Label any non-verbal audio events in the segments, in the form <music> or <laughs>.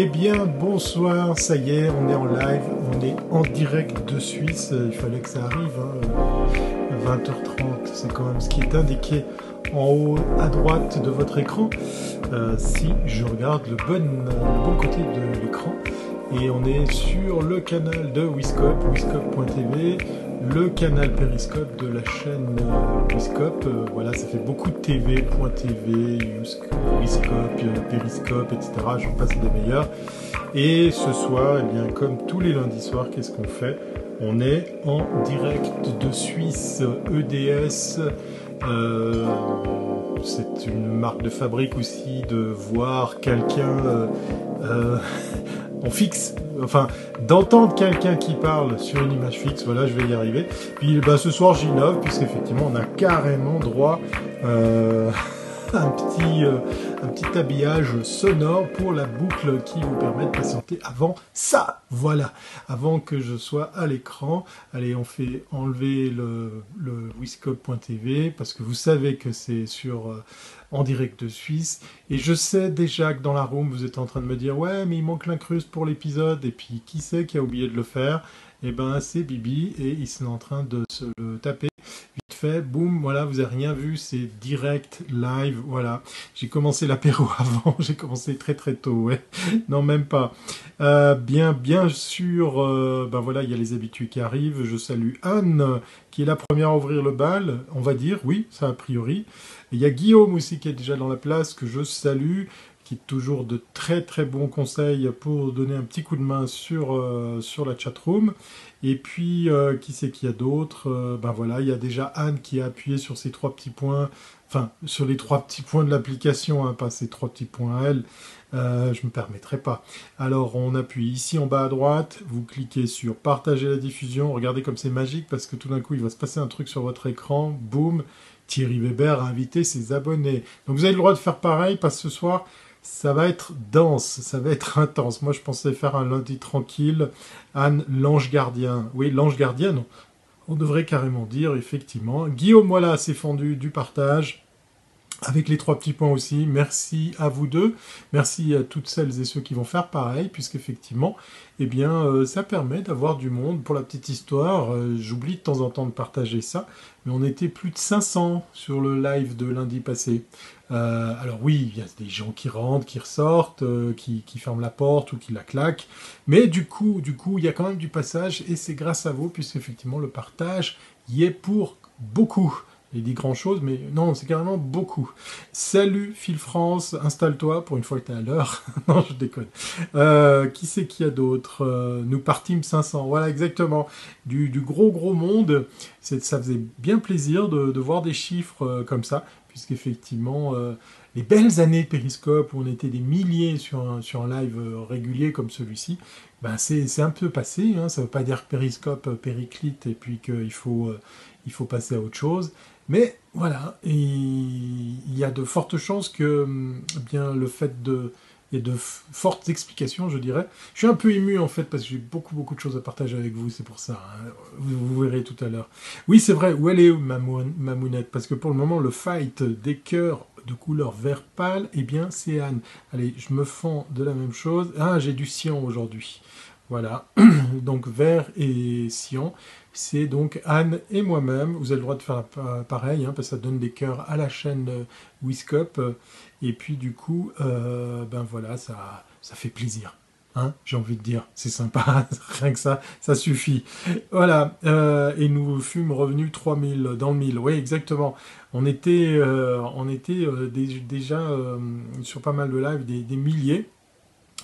Eh bien, bonsoir, ça y est, on est en live, on est en direct de Suisse, il fallait que ça arrive, hein. 20h30, c'est quand même ce qui est indiqué en haut à droite de votre écran, euh, si je regarde le bon, le bon côté de l'écran. Et on est sur le canal de Wiscope, wiscope.tv, le canal Periscope de la chaîne euh, Wiscope. Euh, voilà, ça fait beaucoup de TV, .tv, Wiscope, Periscope, etc. J'en passe des meilleurs. Et ce soir, eh bien, comme tous les lundis soirs, qu'est-ce qu'on fait? On est en direct de Suisse EDS. Euh, c'est une marque de fabrique aussi de voir quelqu'un euh, en fixe, enfin d'entendre quelqu'un qui parle sur une image fixe, voilà, je vais y arriver. Puis bah, ce soir j'innove, puisqu'effectivement on a carrément droit euh, <laughs> un petit, euh, un petit habillage sonore pour la boucle qui vous permet de patienter avant ça. Voilà, avant que je sois à l'écran. Allez, on fait enlever le, le Wiscope.tv parce que vous savez que c'est sur euh, en direct de Suisse. Et je sais déjà que dans la room, vous êtes en train de me dire ouais, mais il manque l'incruste pour l'épisode. Et puis qui sait qui a oublié de le faire? Eh ben, c'est Bibi et il est en train de se le taper vite fait, boum, voilà, vous avez rien vu, c'est direct, live, voilà. J'ai commencé l'apéro <laughs> avant, j'ai commencé très très tôt, ouais. Non, même pas. Euh, bien, bien sûr, euh, ben voilà, il y a les habitués qui arrivent. Je salue Anne, qui est la première à ouvrir le bal, on va dire, oui, ça a priori. Il y a Guillaume aussi qui est déjà dans la place, que je salue qui est toujours de très très bons conseils pour donner un petit coup de main sur, euh, sur la chatroom. Et puis, euh, qui c'est qu'il y a d'autres? Euh, Ben voilà, il y a déjà Anne qui a appuyé sur ces trois petits points, enfin, sur les trois petits points de l'application, hein, pas ces trois petits points à elle. Je ne me permettrai pas. Alors, on appuie ici en bas à droite, vous cliquez sur partager la diffusion. Regardez comme c'est magique parce que tout d'un coup, il va se passer un truc sur votre écran. Boum, Thierry Weber a invité ses abonnés. Donc, vous avez le droit de faire pareil parce que ce soir, ça va être dense, ça va être intense. Moi, je pensais faire un lundi tranquille. Anne, l'ange gardien. Oui, l'ange gardien, on devrait carrément dire, effectivement. Guillaume, voilà, s'est fendu du partage. Avec les trois petits points aussi, merci à vous deux, merci à toutes celles et ceux qui vont faire pareil, puisqu'effectivement, eh bien, euh, ça permet d'avoir du monde. Pour la petite histoire, euh, j'oublie de temps en temps de partager ça, mais on était plus de 500 sur le live de lundi passé. Euh, alors oui, il y a des gens qui rentrent, qui ressortent, qui, qui, ferment la porte ou qui la claquent, mais du coup, du coup, il y a quand même du passage et c'est grâce à vous, puisqu'effectivement le partage y est pour beaucoup. Il dit grand chose, mais non, c'est carrément beaucoup. Salut Phil France, installe-toi pour une fois que tu es à l'heure. <laughs> non, je déconne. Euh, qui c'est qu'il y a d'autre? Euh, Nous partîmes 500. Voilà, exactement. Du, gros, gros monde. Ça faisait bien plaisir de, voir des chiffres euh, comme ça, puisqu'effectivement, les belles années de Periscope où on était des milliers sur un, sur un live régulier comme celui-ci, ben c'est un peu passé. Hein. Ça ne veut pas dire que Periscope périclite et puis qu'il faut, il faut passer à autre chose. Mais voilà, il y a de fortes chances que eh bien le fait de il y a de fortes explications, je dirais. Je suis un peu ému en fait parce que j'ai beaucoup beaucoup de choses à partager avec vous, c'est pour ça. Hein. Vous, vous, verrez tout à l'heure. Oui, c'est vrai. Où elle est ma, ma mounette Parce que pour le moment, le fight des cœurs de couleur vert pâle, eh bien, c'est Anne. Allez, je me fends de la même chose. Ah, j'ai du cyan aujourd'hui. Voilà, <clears throat> donc vert et cyan, c'est donc Anne et moi-même. Vous avez le droit de faire pareil, hein, parce que ça donne des cœurs à la chaîne Wiscope. Et puis du coup, euh, ben voilà, ça, fait plaisir. Hein, j'ai envie de dire, c'est sympa, <laughs> rien que ça, ça suffit. Voilà, euh, et nous fûmes revenus 3000 dans le 1000, oui exactement. On était, euh, euh, déjà sur pas mal de lives, des milliers,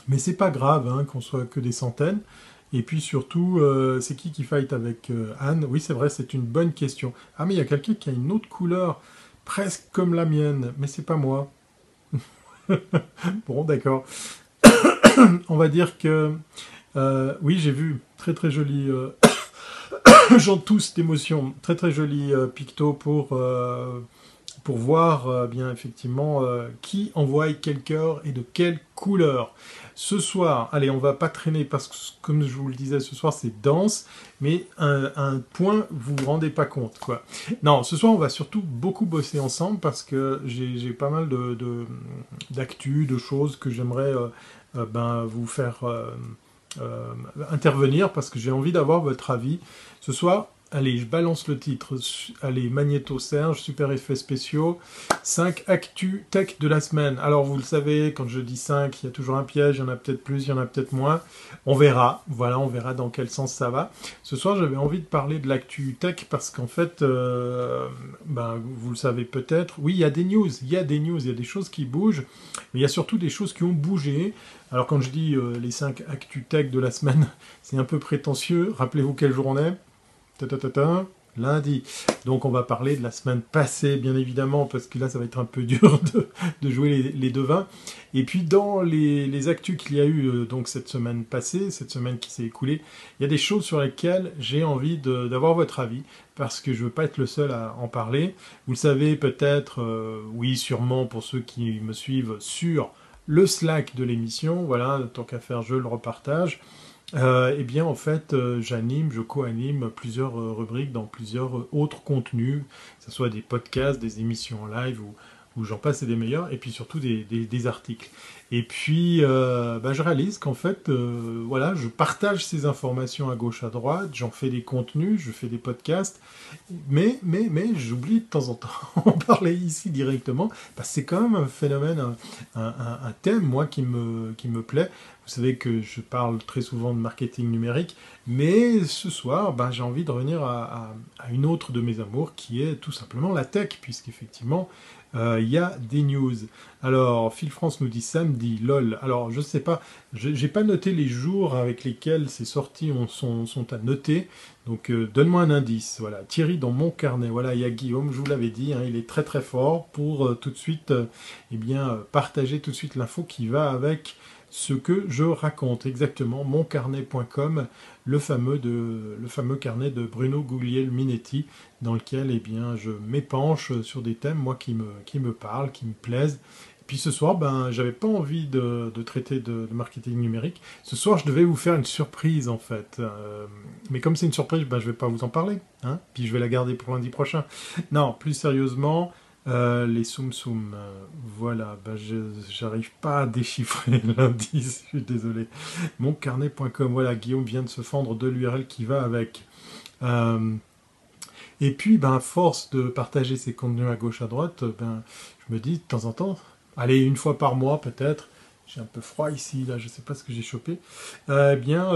mais c'est pas grave hein, qu'on soit que des centaines. Et puis surtout, euh, c'est qui qui fight avec euh, Anne? Oui, c'est vrai, c'est une bonne question. Ah, mais il y a quelqu'un qui a une autre couleur, presque comme la mienne, mais c'est pas moi. <laughs> bon, d'accord. <coughs> On va dire que euh, oui, j'ai vu très très joli. <coughs> J'en tousse d'émotion. Très très joli picto pour pour voir bien effectivement qui envoie quel cœur et de quelle couleur. Ce soir, allez, on va pas traîner parce que, comme je vous le disais, ce soir c'est dense, mais un, point, vous vous rendez pas compte, quoi. Non, ce soir on va surtout beaucoup bosser ensemble parce que j'ai pas mal d'actu, de, choses que j'aimerais euh, ben, vous faire intervenir parce que j'ai envie d'avoir votre avis. Ce soir, Allez, je balance le titre. Allez, Magnéto Serge, super effets spéciaux. 5 actu tech de la semaine. Alors, vous le savez, quand je dis 5, il y a toujours un piège. Il y en a peut-être plus, il y en a peut-être moins. On verra. Voilà, on verra dans quel sens ça va. Ce soir, j'avais envie de parler de l'actu tech parce qu'en fait, euh, ben, vous le savez peut-être. Oui, il y a des news. Il y a des news. Il y a des choses qui bougent. Mais il y a surtout des choses qui ont bougé. Alors, quand je dis euh, les 5 actu tech de la semaine, <laughs> c'est un peu prétentieux. Rappelez-vous quel jour on est? Lundi. Donc on va parler de la semaine passée, bien évidemment, parce que là ça va être un peu <laughs> dur de, jouer les, devins. Et puis dans les, actus qu'il y a eu euh, donc cette semaine passée, cette semaine qui s'est écoulée, il y a des choses sur lesquelles j'ai envie d'avoir votre avis, parce que je ne veux pas être le seul à en parler. Vous le savez peut-être, euh, oui sûrement pour ceux qui me suivent sur le Slack de l'émission, voilà, tant qu'à faire je le repartage. Euh, eh bien, en fait, euh, j'anime, je co-anime plusieurs euh, rubriques dans plusieurs autres contenus, que ce soit des podcasts, des émissions en live ou, où j'en passe et des meilleurs, et puis surtout des, articles. Et puis, euh, bah, je réalise qu'en fait, euh, voilà, je partage ces informations à gauche, à droite, j'en fais des contenus, je fais des podcasts, mais, mais, mais, j'oublie de temps en temps <laughs> en parler ici directement, parce c'est quand même un phénomène, un, thème, moi, qui me, qui me plaît. Vous savez que je parle très souvent de marketing numérique, mais ce soir, bah, j'ai envie de revenir à, à, une autre de mes amours, qui est tout simplement la tech, puisqu'effectivement, euh, il y a des news. Alors, Phil France nous dit samedi, lol. Alors, je sais pas, j'ai pas noté les jours avec lesquels ces sorties sont, sont, à noter. Donc, euh, donne-moi un indice. Voilà, Thierry dans mon carnet. Voilà, il y a Guillaume, je vous l'avais dit, hein, il est très très fort pour euh, tout de suite, eh bien, partager tout de suite l'info qui va avec ce que je raconte exactement, moncarnet.com, le fameux, de, le fameux carnet de Bruno Guglielminetti, dans lequel eh bien, je m'épanche sur des thèmes moi, qui, me, qui me parlent, qui me plaisent. Et puis ce soir, ben, j'avais pas envie de, traiter de, marketing numérique. Ce soir, je devais vous faire une surprise en fait. Euh, mais comme c'est une surprise, ben, je vais pas vous en parler. Hein puis je vais la garder pour lundi prochain. Non, plus sérieusement, euh, les Soum Soum, euh, voilà, bah, j'arrive pas à déchiffrer <laughs> l'indice, je suis désolé. Moncarnet.com, voilà, Guillaume vient de se fendre de l'URL qui va avec. Euh, et puis, ben, force de partager ces contenus à gauche, à droite, ben, je me dis de temps en temps, allez, une fois par mois peut-être, j'ai un peu froid ici, là, je sais pas ce que j'ai chopé. eh bien,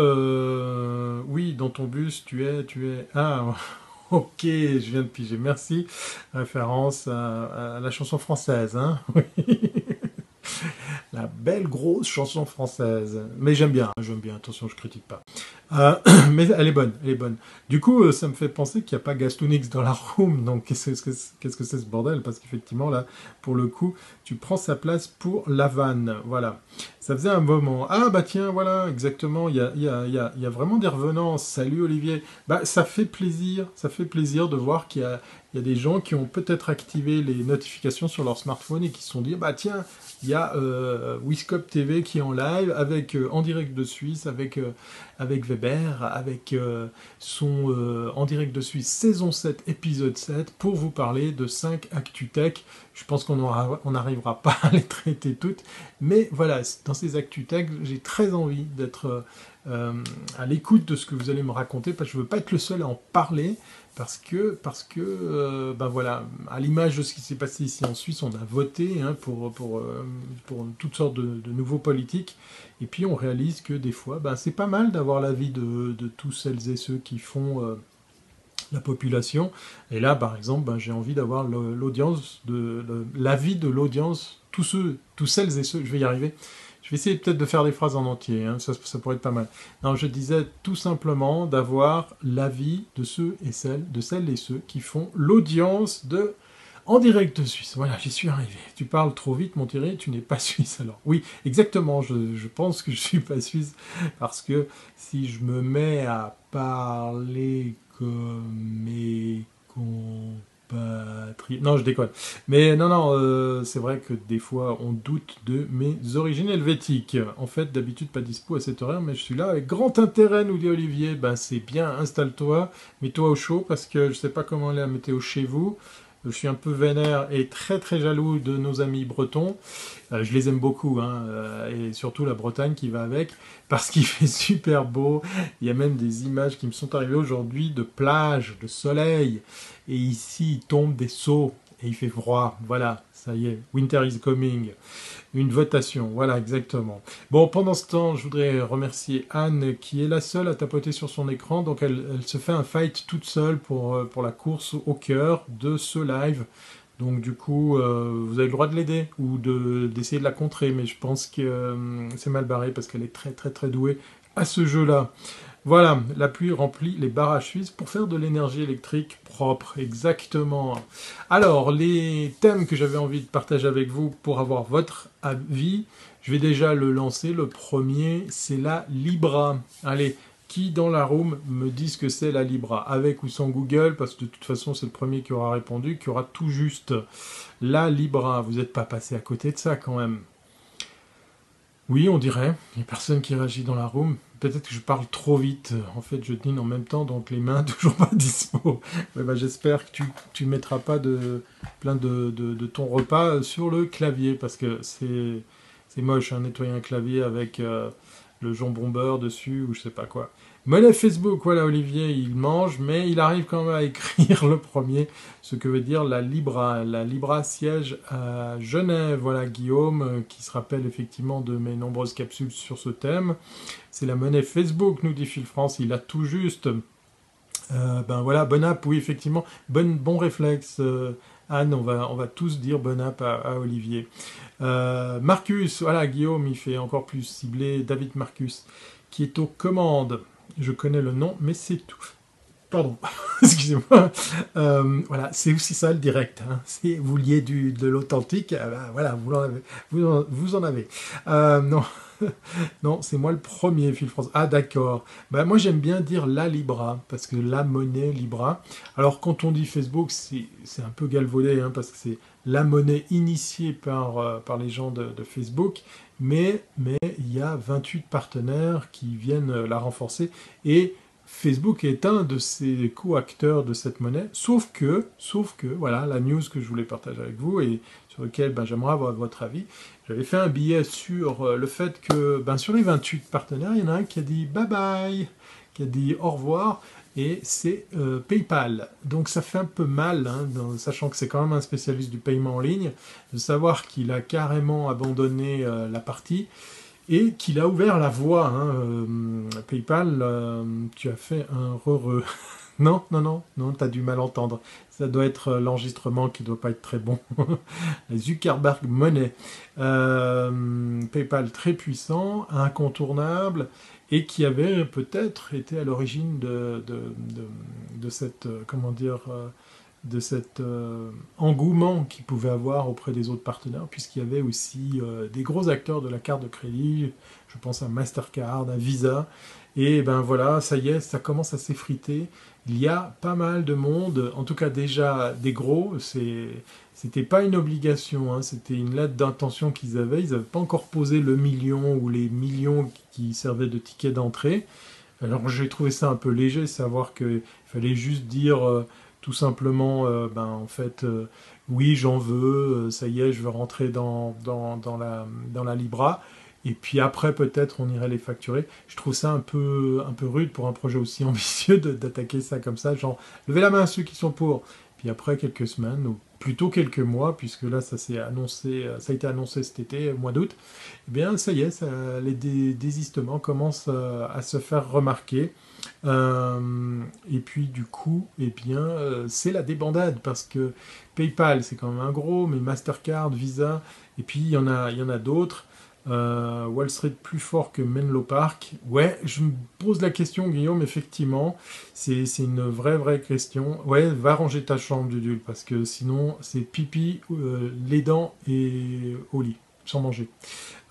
oui, dans ton bus, tu es, tu es. Ah, <laughs> <laughs> Ok, je viens de piger, merci. Référence à, la chanson française, hein <laughs> <laughs> La belle grosse chanson française. Mais j'aime bien, hein, j'aime bien, attention, je critique pas. Euh, <clears throat> mais elle est bonne, elle est bonne. Du coup, euh, ça me fait penser qu'il n'y a pas Gastonix dans la room. Donc, qu'est-ce que c'est ce bordel? Parce qu'effectivement, là, pour le coup, tu prends sa place pour la vanne. Voilà. Ça faisait un moment. Ah, bah tiens, voilà, exactement. Il y a, y, a, y, a, y vraiment des revenants. Salut Olivier. Bah, ça fait plaisir. Ça fait plaisir de voir qu'il y a, y a des gens qui ont peut-être activé les notifications sur leur smartphone et qui se sont dit, bah tiens, il y a euh, TV qui est en live avec euh, en direct de Suisse, avec, euh, avec Weber, avec euh, son en direct de Suisse saison 7, épisode 7, pour vous parler de 5 ActuTech. Je pense qu'on n'arrivera pas à les traiter toutes, mais voilà, dans ces ActuTech, j'ai très envie d'être à l'écoute de ce que vous allez me raconter, parce que je ne veux pas être le seul à en parler parce que, parce que euh, ben voilà, à l'image de ce qui s'est passé ici en Suisse, on a voté hein, pour, pour, euh, pour toutes sortes de, nouveaux politiques, et puis on réalise que des fois, ben, c'est pas mal d'avoir l'avis de, de tous celles et ceux qui font euh, la population, et là, par exemple, ben, j'ai envie d'avoir l'audience, l'avis de l'audience, tous ceux, tous celles et ceux, je vais y arriver, je vais essayer peut-être de faire des phrases en entier, hein, ça, pourrait être pas mal. Non, je disais tout simplement d'avoir l'avis de ceux et celles, de celles et ceux qui font l'audience de en direct de Suisse. Voilà, j'y suis arrivé. Tu parles trop vite, mon Thierry, tu n'es pas <laughs> suisse alors. Oui, exactement, je, pense que je suis pas suisse parce que si je me mets à parler comme mes non, je déconne. Mais non, non, euh, c'est vrai que des fois, on doute de mes origines helvétiques. En fait, d'habitude, pas dispo à cette heure, mais je suis là avec grand intérêt, nous dit Olivier. Ben, c'est bien, installe-toi, mets-toi au chaud, parce que je sais pas comment est la météo chez vous. je suis un peu vénère et très très jaloux de nos amis bretons. Euh, je les aime beaucoup, hein, euh, et surtout la Bretagne qui va avec, parce qu'il <laughs> fait super beau. Il y a même des images qui me sont arrivées aujourd'hui de plage, de soleil, et ici il tombe des seaux et il fait froid. Voilà, ça y est, winter is coming une votation. Voilà, exactement. Bon, pendant ce temps, je voudrais remercier Anne, qui est la seule à tapoter sur son écran. Donc, elle, se fait un fight toute seule pour, euh, pour la course au cœur de ce live. Donc, du coup, euh, vous avez le droit de l'aider ou d'essayer de, la contrer. Mais je pense que euh, c'est mal barré parce qu'elle est très, très, très douée à ce jeu-là. Voilà, la pluie remplit les barrages suisses pour faire de l'énergie électrique propre, exactement. Alors, les thèmes que j'avais envie de partager avec vous pour avoir votre avis, je vais déjà le lancer. Le premier, c'est la Libra. Allez, qui dans la room me dit ce que c'est la Libra, avec ou sans Google, parce que de toute façon c'est le premier qui aura répondu, qui aura tout juste. La Libra, vous n'êtes pas passé à côté de ça quand même. Oui, on dirait. Il n'y a personne qui réagit dans la room. Peut-être que je parle trop vite. En fait, je dîne en même temps, donc les mains <laughs> toujours pas dispo. Bah, j'espère que tu ne mettras pas de, plein de, ton repas sur le clavier, parce que c'est moche, hein, nettoyer un clavier avec euh, le jambon beurre dessus, ou je sais pas quoi. Monnaie Facebook, voilà Olivier, il mange, mais il arrive quand même à écrire le premier, ce que veut dire la Libra. La Libra siège à Genève, voilà Guillaume, euh, qui se rappelle effectivement de mes nombreuses capsules sur ce thème. C'est la monnaie Facebook, nous dit Phil France, il a tout juste. Euh, ben voilà, bon app, oui effectivement, bon, bon réflexe. Euh, Anne, on va, tous dire bon app à, Olivier. Marcus, voilà, Guillaume, il fait encore plus ciblé. David Marcus, qui est aux commandes je connais le nom, mais c'est tout. Pardon, <laughs> excusez-moi. Euh, voilà, c'est aussi ça le direct. Hein. Si vous liez du, de l'authentique, euh, ben, voilà, vous en avez. Vous en, avez. Euh, non, <laughs> non, c'est moi le premier, Phil France. Ah, d'accord. Ben, moi, j'aime bien dire la Libra, parce que la monnaie Libra. Alors, quand on dit Facebook, c'est un peu galvaudé, hein, parce que c'est la monnaie initiée par, par les gens de, Facebook mais, il y a 28 partenaires qui viennent la renforcer et Facebook est un de ces co-acteurs de cette monnaie, sauf que, sauf que, voilà, la news que je voulais partager avec vous et sur ben, j'aimerais avoir votre avis, j'avais fait un billet sur euh, le fait que, ben, sur les 28 partenaires, il y en a un qui a dit bye bye, qui a dit au revoir, et c'est euh, PayPal. Donc ça fait un peu mal, hein, sachant que c'est quand même un spécialiste du paiement en ligne, de savoir qu'il a carrément abandonné euh, la partie et qu'il a ouvert la voie. Hein, PayPal, tu as fait un re-re. <laughs> non, non, non, non, tu as du mal entendre. Ça doit être l'enregistrement qui doit pas être très bon. <laughs> Zuckerberg Money. PayPal très puissant, incontournable et qui avait peut-être été à l'origine de, de, cette, euh, comment dire, euh, de cet euh, engouement qu'il pouvait avoir auprès des autres partenaires, puisqu'il y avait aussi des gros acteurs de la carte de crédit, je pense à Mastercard, à Visa, et ben voilà, ça y est, ça commence à s'effriter. Il y a pas mal de monde, en tout cas déjà des gros, c'était pas une obligation, hein, c'était une lettre d'intention qu'ils avaient. Ils n'avaient pas encore posé le million ou les millions qui servaient de ticket d'entrée. Alors j'ai trouvé ça un peu léger, savoir qu'il fallait juste dire euh, tout simplement, euh, ben en fait, euh, oui j'en veux, ça y est, je veux rentrer dans, dans, la, dans la Libra. Et puis après, peut-être, on irait les facturer. Je trouve ça un peu, un peu rude pour un projet aussi <laughs> ambitieux d'attaquer ça comme ça. Genre, levez la main à ceux qui sont pour. Puis après quelques semaines, ou plutôt quelques mois, puisque là ça s'est annoncé, euh, ça a été annoncé cet été, mois d'août, eh bien ça y est, les désistements commencent euh, à se faire remarquer. Euh, et puis du coup, eh bien, c'est la débandade parce que PayPal c'est quand même un gros, mais Mastercard, Visa, et puis il y en a, d'autres. Euh, Wall Street plus fort que Menlo Park Ouais, je me pose la question, Guillaume, effectivement. C'est une vraie, vraie question. Ouais, va ranger ta chambre, Dudul, parce que sinon, c'est pipi, euh, les dents et au lit, sans manger.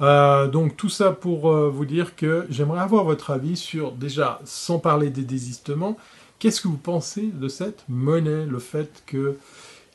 Euh, donc, tout ça pour vous dire que j'aimerais avoir votre avis sur, déjà, sans parler des désistements, qu'est-ce que vous pensez de cette monnaie Le fait que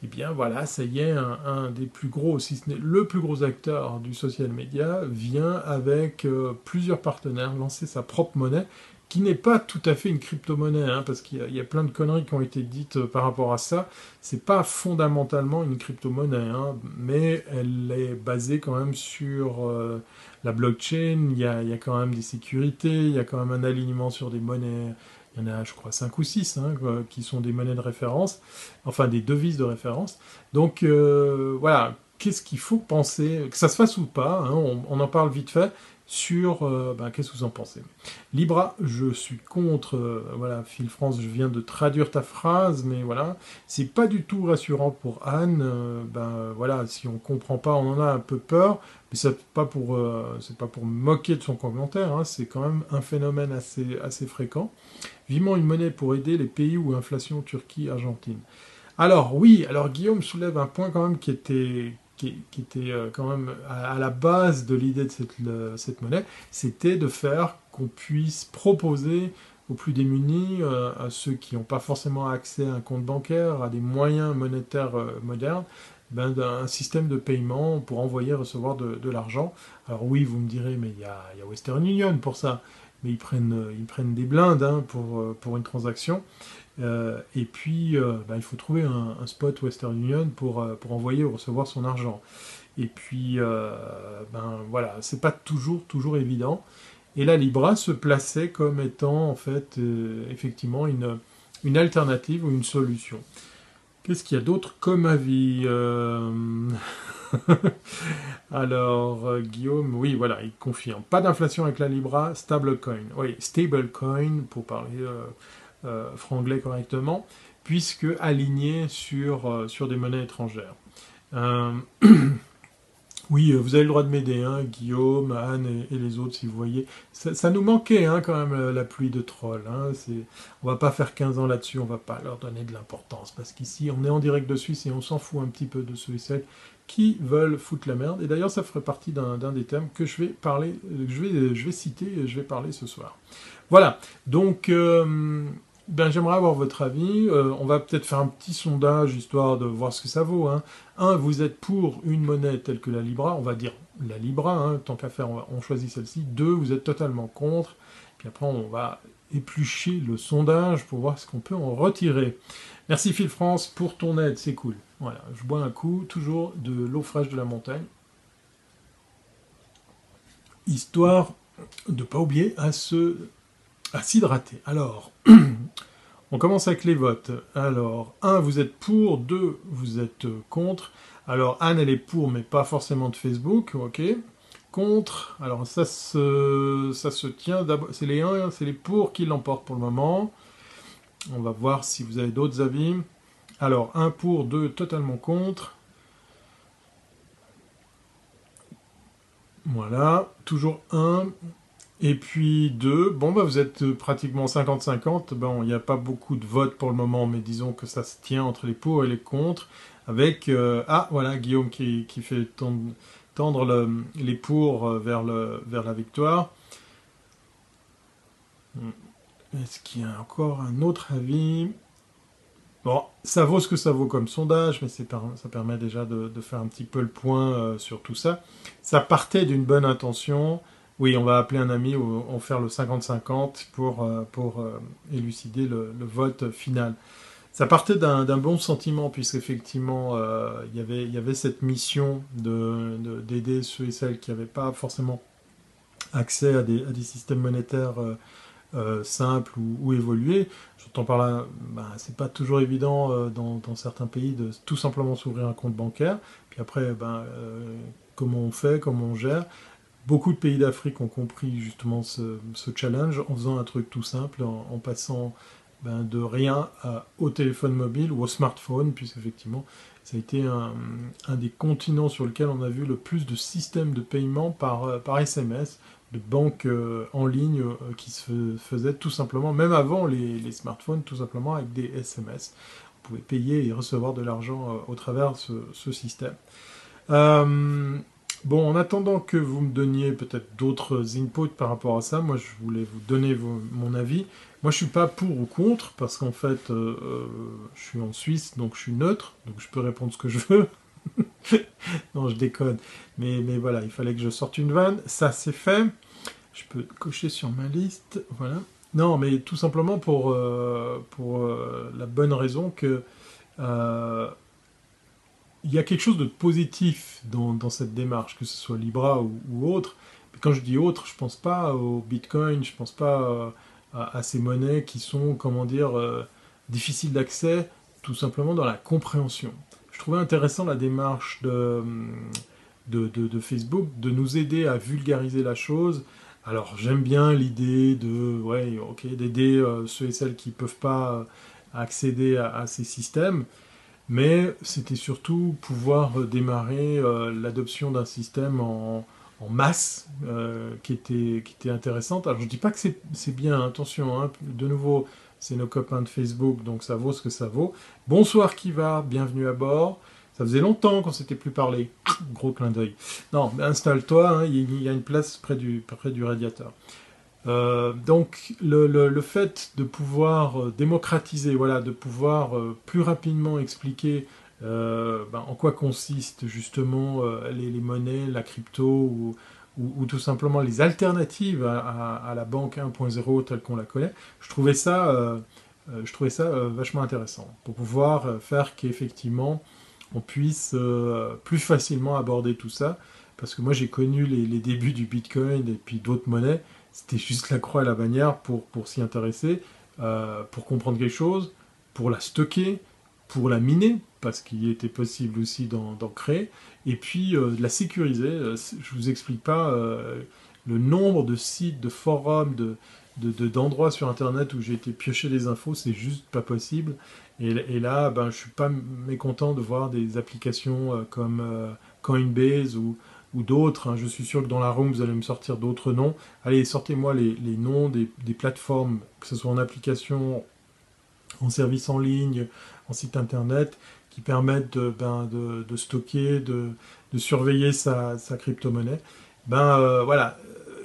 eh bien voilà, ça y est, un, des plus gros, si ce n'est le plus gros acteur du social media, vient avec euh, plusieurs partenaires lancer sa propre monnaie, qui n'est pas tout à fait une crypto-monnaie, hein, parce qu'il y, a plein de conneries qui ont été dites euh, par rapport à ça. C'est pas fondamentalement une crypto-monnaie, hein, mais elle est basée quand même sur euh, la blockchain, il y, a, quand même des sécurités, il y a quand même un alignement sur des monnaies. Il y en a, je crois, 5 ou 6 hein, qui sont des monnaies de référence, enfin des devises de référence. Donc euh, voilà, qu'est-ce qu'il faut penser, que ça se fasse ou pas, on, en parle vite fait, sur euh, ben, qu'est-ce que vous en pensez? Libra, je suis contre, euh, voilà, Phil France, je viens de traduire ta phrase, mais voilà, c'est pas du tout rassurant pour Anne, ben voilà, si on comprend pas, on en a un peu peur, mais c'est pas pour, c'est pas pour moquer de son commentaire, hein, c'est quand même un phénomène assez, assez fréquent. Vivement une monnaie pour aider les pays où inflation Turquie, Argentine. Alors oui, alors Guillaume soulève un point quand même qui était, qui, était euh, quand même à, la base de l'idée de cette, cette monnaie, c'était de faire qu'on puisse proposer aux plus démunis, euh, à ceux qui n'ont pas forcément accès à un compte bancaire, à des moyens monétaires euh, modernes, ben, d'un système de paiement pour envoyer recevoir de, l'argent. Alors oui, vous me direz, mais il y a, Western Union pour ça mais ils prennent, ils prennent des blindes hein, pour, pour une transaction. Euh, et puis, bah, il faut trouver un, spot Western Union pour, pour envoyer ou recevoir son argent. Et puis, ben voilà, c'est pas toujours, toujours évident. Et la Libra se plaçait comme étant, en fait, effectivement, une, une alternative ou une solution. Qu'est-ce qu'il y a d'autre comme avis <laughs> Alors, euh, Guillaume, oui, voilà, il confirme. Pas d'inflation avec la Libra, stablecoin. Oui, stablecoin, pour parler euh, euh, franglais correctement, puisque aligné sur, sur des monnaies étrangères. <clears throat> Oui, vous avez le droit de m'aider, hein, Guillaume, Anne et, les autres, si vous voyez. Ça, nous manquait hein, quand même la pluie de trolls. Hein, on va pas faire 15 ans là-dessus, on va pas leur donner de l'importance, parce qu'ici, on est en direct de Suisse et on s'en fout un petit peu de ceux et celles qui veulent foutre la merde. Et d'ailleurs, ça ferait partie d'un des thèmes que je vais parler, je vais, je vais citer, et je vais parler ce soir. Voilà. Donc, euh, ben, j'aimerais avoir votre avis. Euh, on va peut-être faire un petit sondage histoire de voir ce que ça vaut. Hein. Un, vous êtes pour une monnaie telle que la Libra, on va dire la Libra, hein, tant qu'à faire, on, choisit celle-ci. Deux, vous êtes totalement contre. Puis après, on va éplucher le sondage pour voir ce qu'on peut en retirer. Merci Phil France pour ton aide, c'est cool. Voilà, je bois un coup, toujours de l'eau fraîche de la montagne. Histoire de ne pas oublier à se à s'hydrater. Alors, <clears throat> on commence avec les votes. Alors, 1, vous êtes pour, 2, vous êtes contre. Alors, Anne, elle est pour, mais pas forcément de Facebook, ok. Contre, alors ça se, ça se tient c'est les 1, c'est les pour qui l'emportent pour le moment. On va voir si vous avez d'autres avis. Alors, 1 pour, 2 totalement contre. Voilà, toujours 1. Et puis 2, bon bah vous êtes pratiquement 50-50, bon il n'y a pas beaucoup de votes pour le moment, mais disons que ça se tient entre les pour et les contre, avec, euh, ah voilà, Guillaume qui, fait tendre, les pour euh, vers, le, vers la victoire. Hmm. Est-ce qu'il y a encore un autre avis? Bon, ça vaut ce que ça vaut comme sondage, mais ça permet déjà de, faire un petit peu le point euh, sur tout ça. Ça partait d'une bonne intention. Oui, on va appeler un ami ou on faire le 50-50 pour, euh, pour euh, élucider le, vote final. Ça partait d'un bon sentiment, puisqu'effectivement, il y avait, y avait cette mission d'aider de, ceux et celles qui n'avaient pas forcément accès à des, à des systèmes monétaires euh, simple ou, évoluer. J'entends par là, bah, c'est pas toujours évident euh, dans, certains pays de tout simplement s'ouvrir un compte bancaire. Puis après, ben, euh, comment on fait, comment on gère. Beaucoup de pays d'Afrique ont compris justement ce, challenge en faisant un truc tout simple, en, passant ben, de rien au téléphone mobile ou au smartphone, puisqu'effectivement, ça a été un, des continents sur lequel on a vu le plus de systèmes de paiement par, SMS de banques euh, en ligne euh, qui se faisaient tout simplement, même avant les, smartphones, tout simplement avec des SMS. Vous pouvez payer et recevoir de l'argent euh, au travers de ce, système. Bon, en attendant que vous me donniez peut-être d'autres inputs par rapport à ça, moi je voulais vous donner mon avis. Moi je suis pas pour ou contre, parce qu'en fait euh, euh, je suis en Suisse, donc je suis neutre, donc je peux répondre ce que je veux. <laughs> non, je déconne. Mais, mais voilà, il fallait que je sorte une vanne. Ça c'est fait. Je peux cocher sur ma liste. Voilà. Non, mais tout simplement pour, euh, pour la bonne raison que il y a quelque chose de positif dans, cette démarche, que ce soit Libra ou, autre. Mais quand je dis autre, je ne pense pas au Bitcoin, je ne pense pas euh, à, ces monnaies qui sont, comment dire, euh, difficiles d'accès, tout simplement dans la compréhension. Je trouvais intéressant la démarche de, Facebook de nous aider à vulgariser la chose. Alors j'aime bien l'idée de, ouais, ok, d'aider euh, ceux et celles qui ne peuvent pas accéder à ces systèmes mais c'était surtout pouvoir démarrer euh, l'adoption d'un système en, masse euh, qui, était, qui était intéressante. Alors je ne dis pas que c'est bien, attention, hein. de nouveau, c'est nos copains de Facebook, donc ça vaut ce que ça vaut. Bonsoir Kiva, bienvenue à bord. Ça faisait longtemps qu'on s'était plus parlé. Gros clin d'œil. Non, installe-toi, hein, il y, a une place près du, près du radiateur. Euh, donc le, fait de pouvoir euh, démocratiser, voilà, de pouvoir euh, plus rapidement expliquer ben, en quoi consistent justement les, monnaies, la crypto ou, tout simplement les alternatives à, la banque 1.0 telle qu'on la connaît, je trouvais ça, je trouvais ça vachement intéressant pour pouvoir faire qu'effectivement on puisse plus facilement aborder tout ça. Parce que moi j'ai connu les débuts du Bitcoin et puis d'autres monnaies, c'était juste la croix et la bannière pour, pour s'y intéresser, euh, pour comprendre quelque chose, pour la stocker, pour la miner, parce qu'il était possible aussi d'en créer, et puis euh, de la sécuriser. Euh, je ne vous explique pas le nombre de sites, de forums, de d'endroits sur internet où j'ai été piocher des infos, c'est juste pas possible. Et, et, là, ben, je suis pas mécontent de voir des applications comme Coinbase ou, ou d'autres. Hein. Je suis sûr que dans la room, vous allez me sortir d'autres noms. Allez, sortez-moi les, noms des, plateformes, que ce soit en application, en service en ligne, en site internet, qui permettent de, ben, stocker, de, surveiller sa, crypto-monnaie. Ben euh, voilà,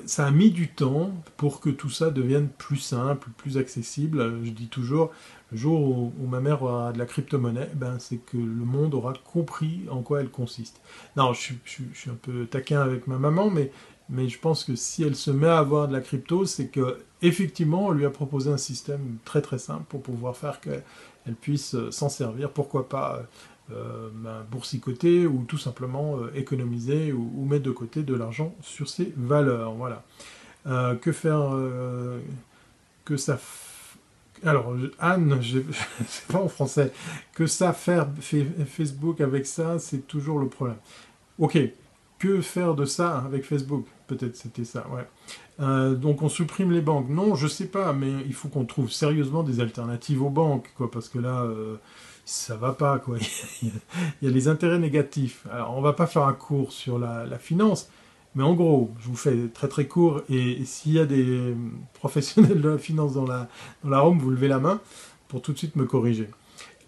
ça a mis du temps pour que tout ça devienne plus simple, plus accessible. Je dis toujours, le jour où, ma mère aura de la crypto-monnaie, ben, c'est que le monde aura compris en quoi elle consiste. Non, je, suis un peu taquin avec ma maman, mais, mais je pense que si elle se met à avoir de la crypto, c'est que effectivement, on lui a proposé un système très très simple pour pouvoir faire qu'elle puisse euh, s'en servir. Pourquoi pas euh, ben, boursicoter ou tout simplement euh, économiser ou, mettre de côté de l'argent sur ses valeurs. Voilà. que faire que ça alors, Anne, je sais <laughs> pas en français, que ça faire Facebook avec ça, c'est toujours le problème. Ok, que faire de ça avec Facebook? Peut-être c'était ça, ouais. Euh, donc on supprime les banques. Non, je sais pas, mais il faut qu'on trouve sérieusement des alternatives aux banques, quoi, parce que là, euh, ça va pas, quoi. <laughs> il y a les intérêts négatifs. Alors, on va pas faire un cours sur la finance, mais en gros, je vous fais très très court, et, s'il y a des professionnels de la finance dans la, dans la vous levez la main pour tout de suite me corriger.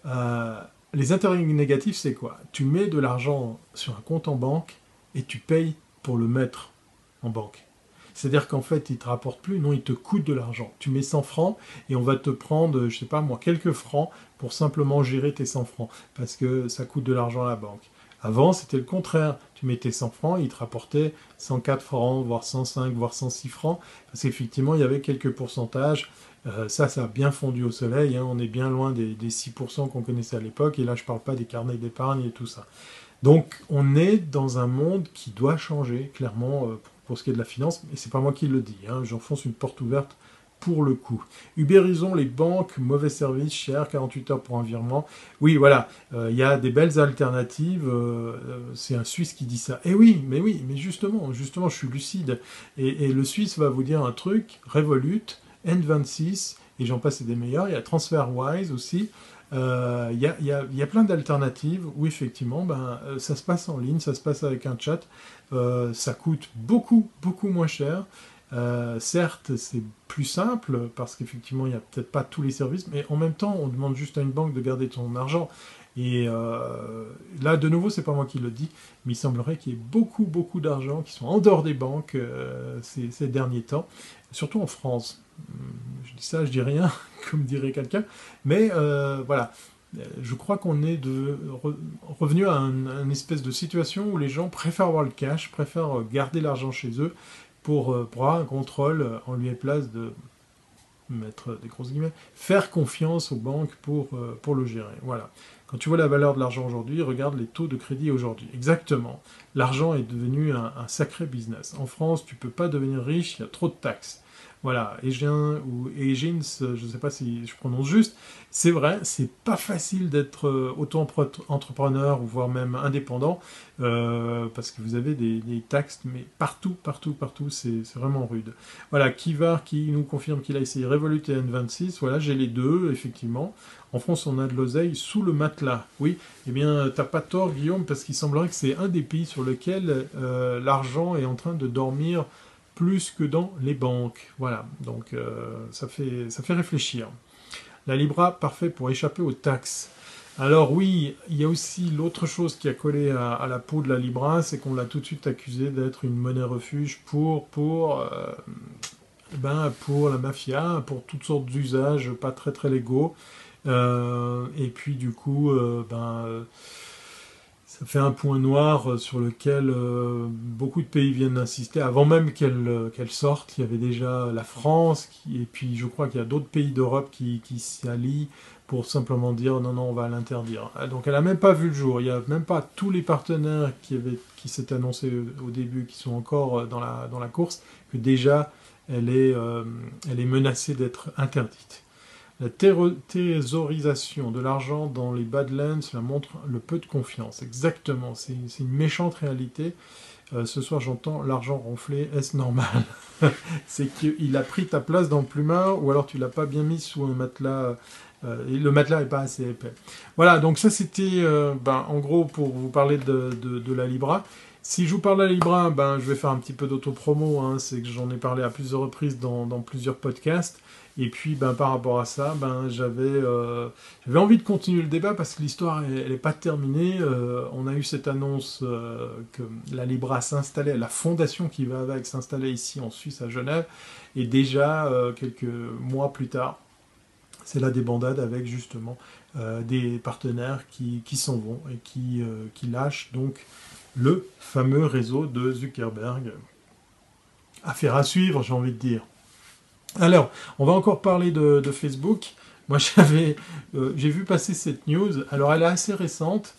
Euh, les intérêts négatifs, c'est quoi? Tu mets de l'argent sur un compte en banque et tu payes pour le mettre en banque. C'est-à-dire qu'en fait, il ne te rapporte plus, non, il te coûte de l'argent. Tu mets 100 francs et on va te prendre, je sais pas moi, quelques francs pour simplement gérer tes 100 francs, parce que ça coûte de l'argent à la banque. Avant, c'était le contraire. Tu mettais 100 francs, il te rapportait 104 francs, voire 105, voire 106 francs, parce qu'effectivement, il y avait quelques pourcentages. Euh, ça, ça a bien fondu au soleil. Hein. On est bien loin des, 6% qu'on connaissait à l'époque. Et là, je ne parle pas des carnets d'épargne et tout ça. Donc, on est dans un monde qui doit changer, clairement, euh, pour, ce qui est de la finance. Et c'est pas moi qui le dis. Hein. J'enfonce une porte ouverte pour le coup. Ubérisons les banques, mauvais service, cher, 48 heures pour un virement. Oui, voilà, euh, il y a des belles alternatives. Euh, euh, c'est un Suisse qui dit ça. Eh oui, mais oui, mais justement, justement, je suis lucide. Et, le Suisse va vous dire un truc, Revolut, N26, et j'en passe des meilleurs. Il y a TransferWise aussi. Il y, a, y, a, y, a, plein d'alternatives où effectivement ben, ça se passe en ligne, ça se passe avec un chat, ça coûte beaucoup, beaucoup moins cher. Euh, certes, c'est plus simple parce qu'effectivement, il n'y a peut-être pas tous les services, mais en même temps, on demande juste à une banque de garder ton argent. Et là, de nouveau, c'est pas moi qui le dis, mais il semblerait qu'il y ait beaucoup, beaucoup d'argent qui sont en dehors des banques ces, ces, derniers temps, surtout en France. Je dis ça, je dis rien, <laughs> comme dirait quelqu'un, mais voilà, euh, je crois qu'on est revenu à une espèce de situation où les gens préfèrent avoir le cash, préfèrent garder l'argent chez eux pour, euh, pour, avoir un contrôle en lieu et place de mettre des grosses guillemets, faire confiance aux banques pour, euh, pour le gérer. Voilà. Quand tu vois la valeur de l'argent aujourd'hui, regarde les taux de crédit aujourd'hui. Exactement. L'argent est devenu un, un, sacré business. En France, tu peux pas devenir riche, il y a trop de taxes. Voilà, Egin ou je ne sais pas si je prononce juste, c'est vrai, c'est pas facile d'être euh, auto-entrepreneur ou voire même indépendant, euh, parce que vous avez des, taxes, mais partout, partout, partout, c'est vraiment rude. Voilà, Kivar qui nous confirme qu'il a essayé Revolut et N26, voilà, j'ai les deux, effectivement. En France, on a de l'oseille sous le matelas. Oui, eh bien, t'as pas tort, Guillaume, parce qu'il semblerait que c'est un des pays sur lequel euh, l'argent est en train de dormir plus que dans les banques. Voilà, donc euh, ça, fait, ça fait réfléchir. La Libra, parfait pour échapper aux taxes. Alors oui, il y a aussi l'autre chose qui a collé à, la peau de la Libra, c'est qu'on l'a tout de suite accusé d'être une monnaie refuge pour, pour, euh, ben, pour la mafia, pour toutes sortes d'usages pas très très légaux. Euh, et puis du coup, ben ça fait un point noir euh, sur lequel euh, beaucoup de pays viennent d'insister. Avant même qu'elle euh, sorte, il y avait déjà la France, et puis je crois qu'il y a d'autres pays d'Europe qui, qui s'y allient pour simplement dire non, non, on va l'interdire. Ah, donc elle n'a même pas vu le jour. Il n'y a même pas tous les partenaires qui, qui s'étaient annoncés au début, qui sont encore dans la, dans la course, que déjà elle est, elle est menacée d'être interdite. La thésaurisation de l'argent dans les Badlands, cela montre le peu de confiance. Exactement, c'est une méchante réalité. Euh, ce soir, j'entends l'argent ronfler, est-ce normal <laughs> C'est qu'il a pris ta place dans le ou alors tu l'as pas bien mis sous un matelas, euh, le matelas est pas assez épais. Voilà, donc ça c'était, euh, ben, en gros, pour vous parler de, la Libra. Si je vous parle de la Libra, ben, je vais faire un petit peu d'autopromo, hein, c'est que j'en ai parlé à plusieurs reprises dans plusieurs podcasts. Et puis, ben, par rapport à ça, ben, j'avais euh, envie de continuer le débat parce que l'histoire, elle n'est pas terminée. Euh, on a eu cette annonce euh, que la Libra s'installait, la fondation qui va avec s'installer ici en Suisse, à Genève. Et déjà, quelques mois plus tard, c'est la débandade avec justement des partenaires qui, qui s'en vont et qui, qui lâchent donc le fameux réseau de Zuckerberg. Affaire à suivre, j'ai envie de dire. Alors, on va encore parler de, Facebook. Moi, <laughs> j'avais, euh, j'ai vu passer cette news. Alors, elle est assez récente.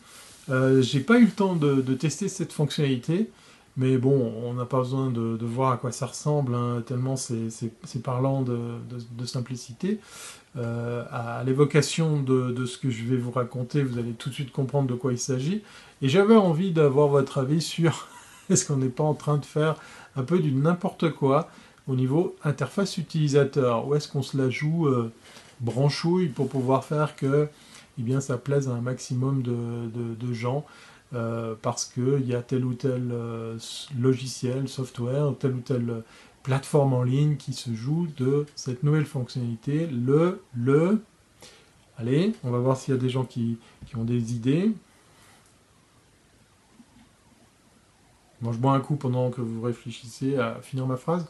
Euh, j'ai pas eu le temps de, tester cette fonctionnalité, mais bon, on n'a pas besoin de, voir à quoi ça ressemble, hein, tellement c'est parlant de, simplicité. Euh, à l'évocation de, ce que je vais vous raconter, vous allez tout de suite comprendre de quoi il s'agit. Et j'avais envie d'avoir votre avis sur <laughs> est-ce qu'on n'est pas en train de faire un peu du n'importe quoi au niveau interface utilisateur. Où est-ce qu'on se la joue euh, branchouille pour pouvoir faire que eh bien, ça plaise à un maximum de, gens euh, parce qu'il y a tel ou tel euh, logiciel, software, telle ou telle plateforme en ligne qui se joue de cette nouvelle fonctionnalité, le, le... Allez, on va voir s'il y a des gens qui, qui ont des idées. Moi, je bois un coup pendant que vous réfléchissez à finir ma phrase.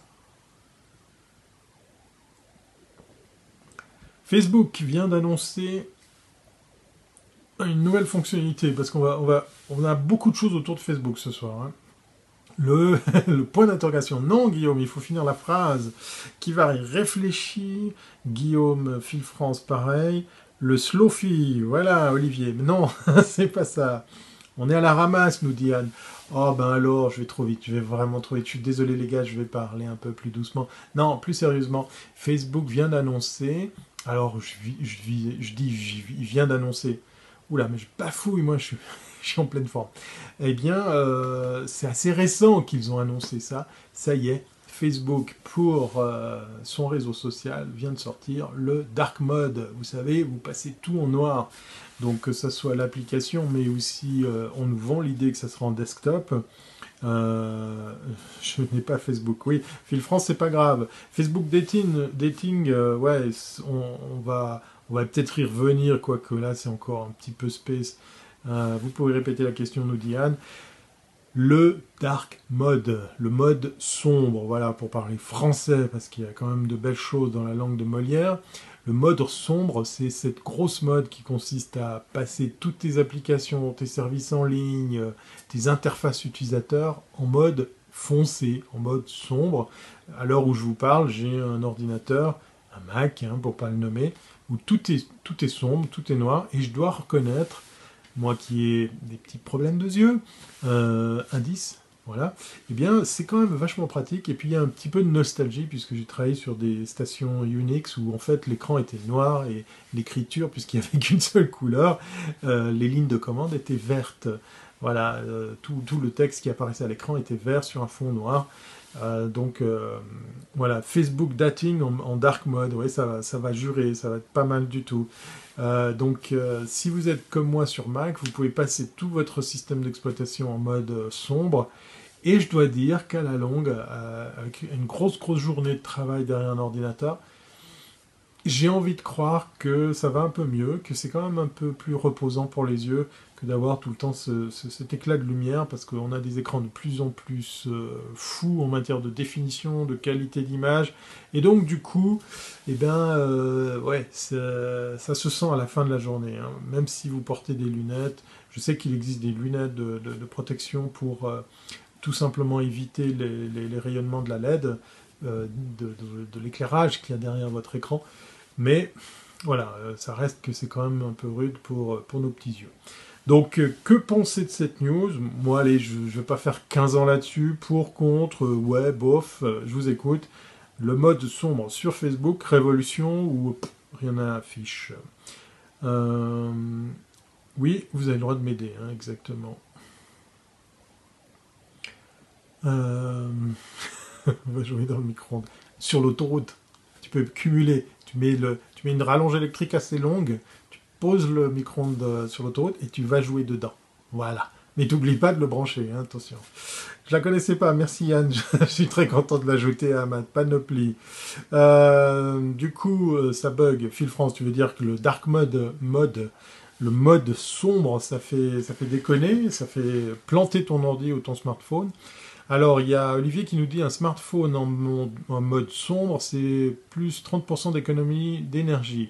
Facebook vient d'annoncer une nouvelle fonctionnalité, parce qu'on va, on va, on a beaucoup de choses autour de Facebook ce soir. Hein. Le, <laughs> point d'interrogation. Non, Guillaume, il faut finir la phrase. Qui va réfléchir Guillaume, Phil France, pareil. Le Slowfy, voilà, Olivier. Non, <laughs> c'est pas ça. On est à la ramasse, nous dit Anne. Oh ben alors, je vais trop vite, je vais vraiment trop vite. Je suis désolé les gars, je vais parler un peu plus doucement. Non, plus sérieusement, Facebook vient d'annoncer alors, je, je, je dis, il vient d'annoncer. Oula, mais je bafouille, moi, <laughs> je suis, en pleine forme. Eh bien, euh, c'est assez récent qu'ils ont annoncé ça. Ça y est, Facebook, pour euh, son réseau social, vient de sortir le Dark Mode. Vous savez, vous passez tout en noir. Donc, que ce soit l'application, mais aussi, euh, on nous vend l'idée que ça sera en desktop. Euh, je n'ai pas Facebook. Oui, Phil France, c'est pas grave. Facebook dating, dating, euh, ouais, on, va, On va peut-être y revenir, quoique là c'est encore un petit peu space. Euh, vous pouvez répéter la question, nous dit Anne. Le dark mode, le mode sombre, voilà, pour parler français, parce qu'il y a quand même de belles choses dans la langue de Molière. Le mode sombre, c'est cette grosse mode qui consiste à passer toutes tes applications, tes services en ligne, tes interfaces utilisateurs en mode foncé, en mode sombre. À l'heure où je vous parle, j'ai un ordinateur, un Mac, hein, pour pas le nommer, où tout est, sombre, tout est noir, et je dois reconnaître, moi qui ai des petits problèmes de yeux, euh, indice, voilà, eh bien c'est quand même vachement pratique, et puis il y a un petit peu de nostalgie, puisque j'ai travaillé sur des stations Unix où en fait l'écran était noir, et l'écriture, puisqu'il n'y avait <laughs> qu'une seule couleur, euh, les lignes de commande étaient vertes. Voilà, euh, tout, le texte qui apparaissait à l'écran était vert sur un fond noir. Euh, donc euh, voilà, Facebook dating en, dark mode, oui, ça va, ça va jurer, ça va être pas mal du tout. donc si vous êtes comme moi sur Mac, vous pouvez passer tout votre système d'exploitation en mode sombre. Et je dois dire qu'à la longue, avec une grosse grosse journée de travail derrière un ordinateur, j'ai envie de croire que ça va un peu mieux, que c'est quand même un peu plus reposant pour les yeux que d'avoir tout le temps cet éclat de lumière, parce qu'on a des écrans de plus en plus euh, fous en matière de définition, de qualité d'image, et donc du coup, eh ben, euh, ouais, ça se sent à la fin de la journée, hein. même si vous portez des lunettes. Je sais qu'il existe des lunettes de, protection pour euh, tout simplement éviter les, rayonnements de la LED, de, de l'éclairage qu'il y a derrière votre écran. Mais voilà, euh, ça reste que c'est quand même un peu rude pour, euh, pour nos petits yeux. Donc, euh, que penser de cette news? Moi, allez, je ne vais pas faire 15 ans là-dessus. Pour, contre, ouais, bof, je vous écoute. Le mode sombre sur Facebook, révolution ou rien à affiche. oui, vous avez le droit de m'aider, hein, exactement. <laughs> on va jouer dans le micro-ondes. Sur l'autoroute, tu peux cumuler tu mets, une rallonge électrique assez longue, tu poses le micro-ondes euh, sur l'autoroute et tu vas jouer dedans. Voilà. Mais n'oublie pas de le brancher, hein, attention. Je la connaissais pas, merci Yann, <laughs> je suis très content de l'ajouter à ma panoplie. Euh, du coup, euh, ça bug. Phil France, tu veux dire que le dark mode, mode le mode sombre, ça fait, ça fait déconner, ça fait planter ton ordi ou ton smartphone. Alors, il y a Olivier qui nous dit un smartphone en, mode sombre, c'est plus 30% d'économie d'énergie.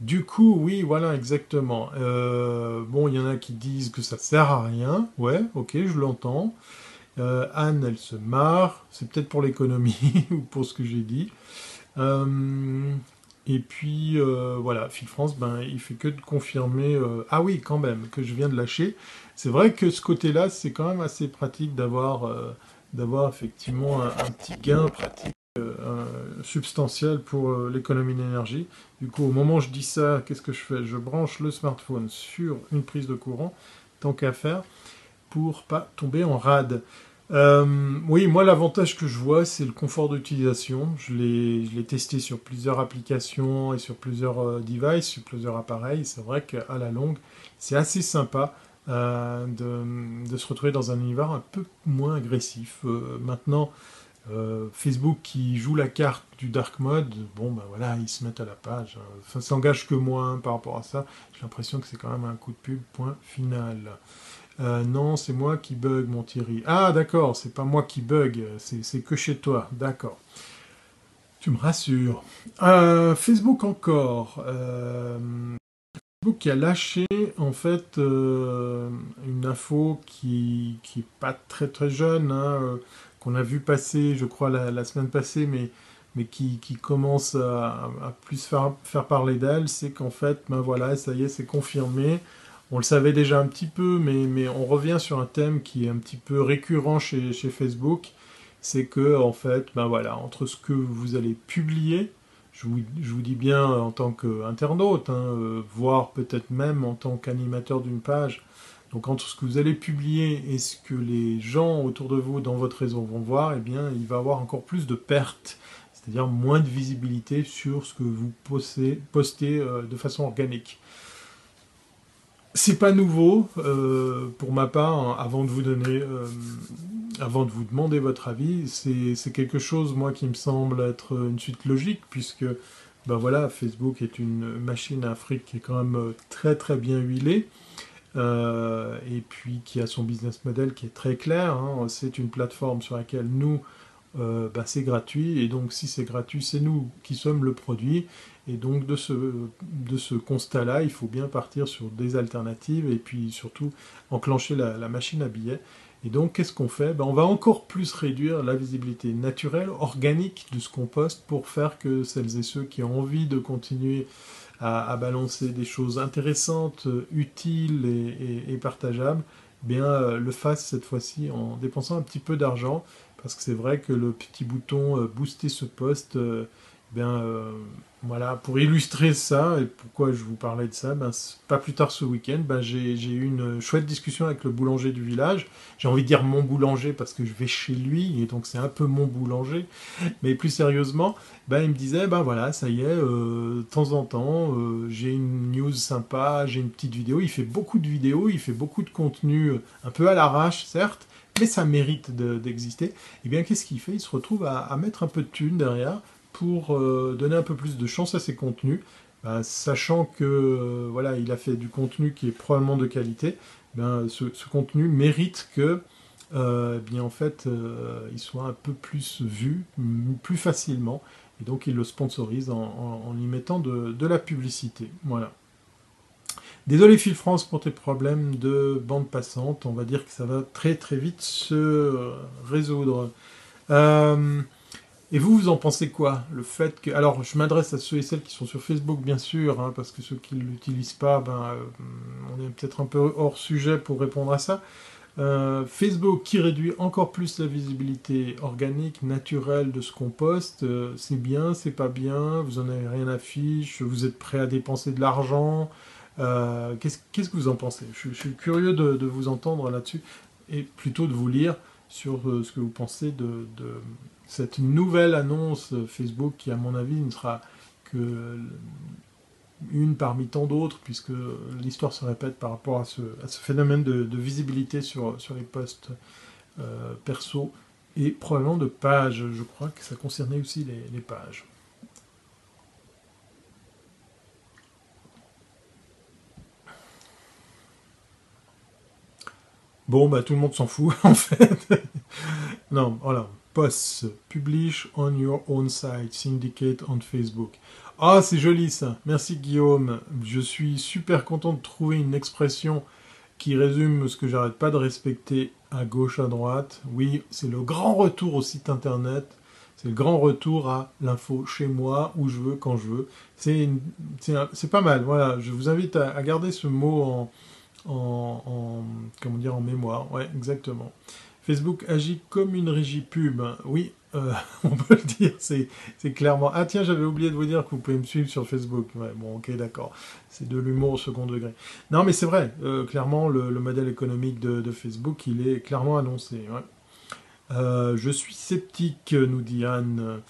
Du coup, oui, voilà, exactement. Euh, bon, il y en a qui disent que ça sert à rien. Ouais, ok, je l'entends. Euh, Anne, elle se marre. C'est peut-être pour l'économie <laughs> ou pour ce que j'ai dit. Euh, et puis, voilà, Phil France, ben, il fait que de confirmer. ah oui, quand même, que je viens de lâcher. C'est vrai que ce côté-là, c'est quand même assez pratique d'avoir d'avoir effectivement un, petit gain pratique euh, substantiel pour euh, l'économie d'énergie. Du coup, au moment où je dis ça, qu'est-ce que je fais? Je branche le smartphone sur une prise de courant, tant qu'à faire, pour pas tomber en rade. Euh, oui, moi l'avantage que je vois, c'est le confort d'utilisation. Je l'ai testé sur plusieurs applications et sur plusieurs devices, sur plusieurs appareils. C'est vrai qu'à la longue, c'est assez sympa. Euh, de, se retrouver dans un univers un peu moins agressif. Euh, maintenant, euh, Facebook qui joue la carte du dark mode, bon ben voilà, ils se mettent à la page. Ça s'engage que moins par rapport à ça. J'ai l'impression que c'est quand même un coup de pub, point final. non, c'est moi qui bug, mon Thierry. Ah, d'accord, c'est pas moi qui bug, c'est que chez toi, d'accord. Tu me rassures. Facebook encore qui a lâché en fait euh, une info qui qui est pas très très jeune, hein, euh, qu'on a vu passer, je crois la, semaine passée, mais mais qui, qui commence à, plus faire, faire parler d'elle, c'est qu'en fait, ben voilà, ça y est, c'est confirmé. On le savait déjà un petit peu, mais, mais on revient sur un thème qui est un petit peu récurrent chez, chez Facebook. C'est que, en fait, ben voilà, entre ce que vous allez publier, je vous, dis bien en tant qu'internaute, hein, euh, voire peut-être même en tant qu'animateur d'une page. Donc entre ce que vous allez publier et ce que les gens autour de vous dans votre réseau vont voir, eh bien, il va y avoir encore plus de pertes, c'est-à-dire moins de visibilité sur ce que vous postez, postez euh, de façon organique. C'est pas nouveau, euh, pour ma part, hein, avant de vous donner, euh, avant de vous demander votre avis, c'est quelque chose, moi, qui me semble être une suite logique, puisque ben voilà, Facebook est une machine à fric qui est quand même très très bien huilée. et puis qui a son business model qui est très clair. Hein. C'est une plateforme sur laquelle nous, euh, bah, c'est gratuit, et donc si c'est gratuit, c'est nous qui sommes le produit, et donc de ce, de ce constat-là, il faut bien partir sur des alternatives, et puis surtout enclencher la, machine à billets. Et donc qu'est-ce qu'on fait? Ben, On va encore plus réduire la visibilité naturelle, organique de ce qu'on poste, pour faire que celles et ceux qui ont envie de continuer à, balancer des choses intéressantes, utiles et, partageables, bien euh, le fassent cette fois-ci en dépensant un petit peu d'argent parce que c'est vrai que le petit bouton euh, booster ce poste, euh, euh, voilà, pour illustrer ça et pourquoi je vous parlais de ça, ben, pas plus tard ce week-end, ben, j'ai eu une chouette discussion avec le boulanger du village. J'ai envie de dire mon boulanger parce que je vais chez lui et donc c'est un peu mon boulanger. Mais plus sérieusement, ben, il me disait ben voilà, ça y est, de temps en temps, j'ai une news sympa, j'ai une petite vidéo. Il fait beaucoup de vidéos, il fait beaucoup de contenu un peu à l'arrache, certes mais ça mérite d'exister, et eh bien qu'est-ce qu'il fait? Il se retrouve à, mettre un peu de thunes derrière pour euh, donner un peu plus de chance à ses contenus, bah, sachant que euh, voilà, il a fait du contenu qui est probablement de qualité, ben, ce, contenu mérite que euh, eh bien en fait il soit un peu plus vu, plus facilement, et donc il le sponsorise en, y mettant de, de la publicité. Voilà. Désolé Phil France pour tes problèmes de bande passante, on va dire que ça va très très vite se résoudre. Euh, et vous, vous en pensez quoi? Le fait que... Alors, je m'adresse à ceux et celles qui sont sur Facebook, bien sûr, hein, parce que ceux qui ne l'utilisent pas, ben, euh, on est peut-être un peu hors sujet pour répondre à ça. Euh, Facebook qui réduit encore plus la visibilité organique, naturelle de ce qu'on poste, c'est bien, c'est pas bien, vous en avez rien à fiche, vous êtes prêt à dépenser de l'argent, euh, qu'est-ce, que vous en pensez? Je, suis curieux de, vous entendre là-dessus et plutôt de vous lire sur euh, ce que vous pensez de, cette nouvelle annonce Facebook qui, à mon avis, ne sera que une parmi tant d'autres, puisque l'histoire se répète par rapport à ce, phénomène de, visibilité sur, les posts euh, perso et probablement de pages. Je crois que ça concernait aussi les pages. Bon, bah tout le monde s'en fout, <laughs> en fait. non, voilà. Post, publish on your own site, syndicate on Facebook. Ah, c'est joli ça. Merci Guillaume. Je suis super content de trouver une expression qui résume ce que j'arrête pas de respecter à gauche, à droite. Oui, c'est le grand retour au site internet. C'est le grand retour à l'info chez moi, où je veux, quand je veux. C'est pas mal. Voilà, je vous invite à garder ce mot en mémoire. Ouais, exactement. Facebook agit comme une régie pub. Oui, euh, <laughs> on peut le dire, c'est clairement... Ah tiens, j'avais oublié de vous dire que vous pouvez me suivre sur Facebook. Bon, ok, d'accord. C'est de l'humour au second degré. Non, mais c'est vrai, euh, clairement, le, modèle économique de, Facebook, il est clairement annoncé. Euh, je suis sceptique, nous dit Anne.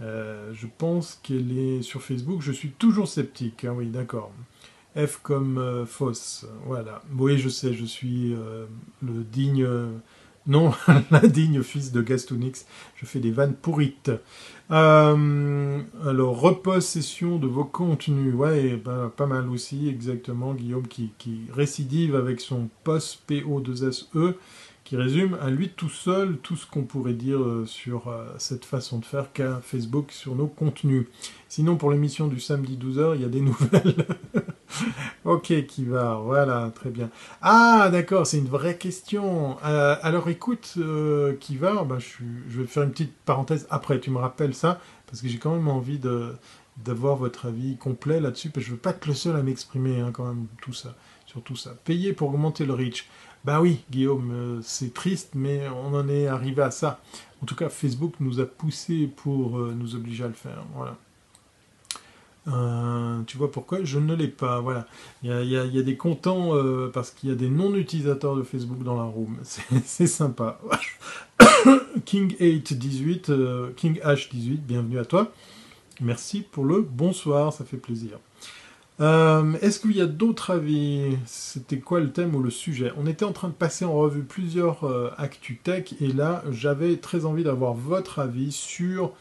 je pense qu'elle est sur Facebook. Je suis toujours sceptique. Hein, oui, d'accord. F comme fausse. Voilà. Oui, je sais, je suis le digne. Non, <laughs> l'indigne fils de Gastonix. Je fais des vannes pourrites. Euh, alors, repossession de vos contenus. Ouais, ben, pas mal aussi, exactement. Guillaume qui, qui récidive avec son post PO2SE qui résume à lui tout seul tout ce qu'on pourrait dire euh, sur euh, cette façon de faire qu'a Facebook sur nos contenus. Sinon, pour l'émission du samedi 12h, il y a des <laughs> nouvelles. ok, qui va, voilà, très bien. Ah, d'accord, c'est une vraie question. Euh, alors écoute, qui va, bah, je, vais faire une petite parenthèse après, tu me rappelles ça, parce que j'ai quand même envie de d'avoir votre avis complet là-dessus, parce que je veux pas être le seul à m'exprimer hein, quand même tout ça, sur tout ça. Payer pour augmenter le reach. Ben oui, Guillaume, euh, c'est triste, mais on en est arrivé à ça. En tout cas, Facebook nous a poussé pour euh, nous obliger à le faire. Voilà. Euh, tu vois pourquoi? Je ne l'ai pas. Voilà. Il y a, des contents parce qu'il y a des non-utilisateurs de Facebook dans la room. <laughs> C'est sympa. King818, <coughs> King H18, bienvenue à toi. Merci pour le bonsoir, ça fait plaisir. Euh, est-ce qu'il y a d'autres avis? C'était quoi le thème ou le sujet? On était en train de passer en revue plusieurs euh, et là j'avais très envie d'avoir votre avis sur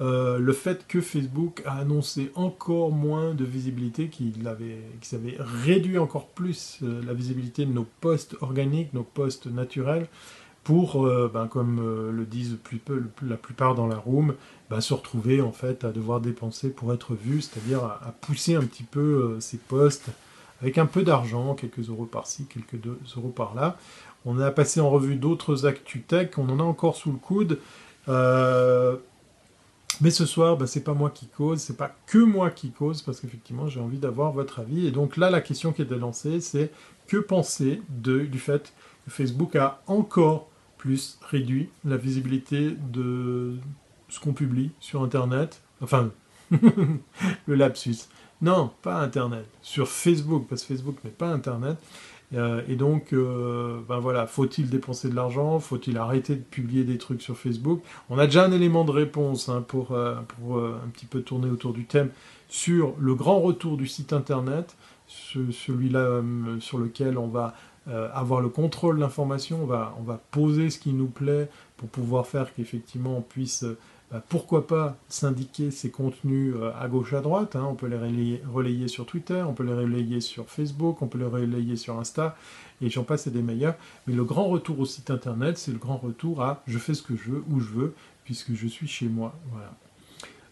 euh, le fait que Facebook a annoncé encore moins de visibilité, qu'il avait, avait réduit encore plus euh, la visibilité de nos posts organiques, nos posts naturels, pour, euh, ben, comme le disent la plupart dans la room, ben, se retrouver en fait à devoir dépenser pour être vu, c'est-à-dire à, pousser un petit peu ces posts avec un peu d'argent, quelques euros par-ci, quelques euros par-là. On a passé en revue d'autres actus tech, on en a encore sous le coude. Mais ce soir, ben, c'est pas moi qui cause, c'est pas que moi qui cause, parce qu'effectivement, j'ai envie d'avoir votre avis. Et donc là, la question qui était lancée, c'est que penser de, du fait que Facebook a encore plus réduit la visibilité de ce qu'on publie sur Internet Enfin, <laughs> le lapsus. Non, pas Internet. Sur Facebook, parce que Facebook n'est pas Internet. Euh, et donc, euh, ben voilà, faut-il dépenser de l'argent? Faut-il arrêter de publier des trucs sur Facebook? On a déjà un élément de réponse hein, pour, euh, pour un petit peu tourner autour du thème sur le grand retour du site internet, celui-là sur lequel on va avoir le contrôle de l'information, on va, on va poser ce qui nous plaît pour pouvoir faire qu'effectivement on puisse bah, pourquoi pas syndiquer ces contenus euh, à gauche à droite. Hein. on peut les relayer, sur Twitter, on peut les relayer sur Facebook, on peut les relayer sur Insta, et j'en passe des meilleurs. Mais le grand retour au site internet, c'est le grand retour à je fais ce que je veux, où je veux, puisque je suis chez moi. Voilà.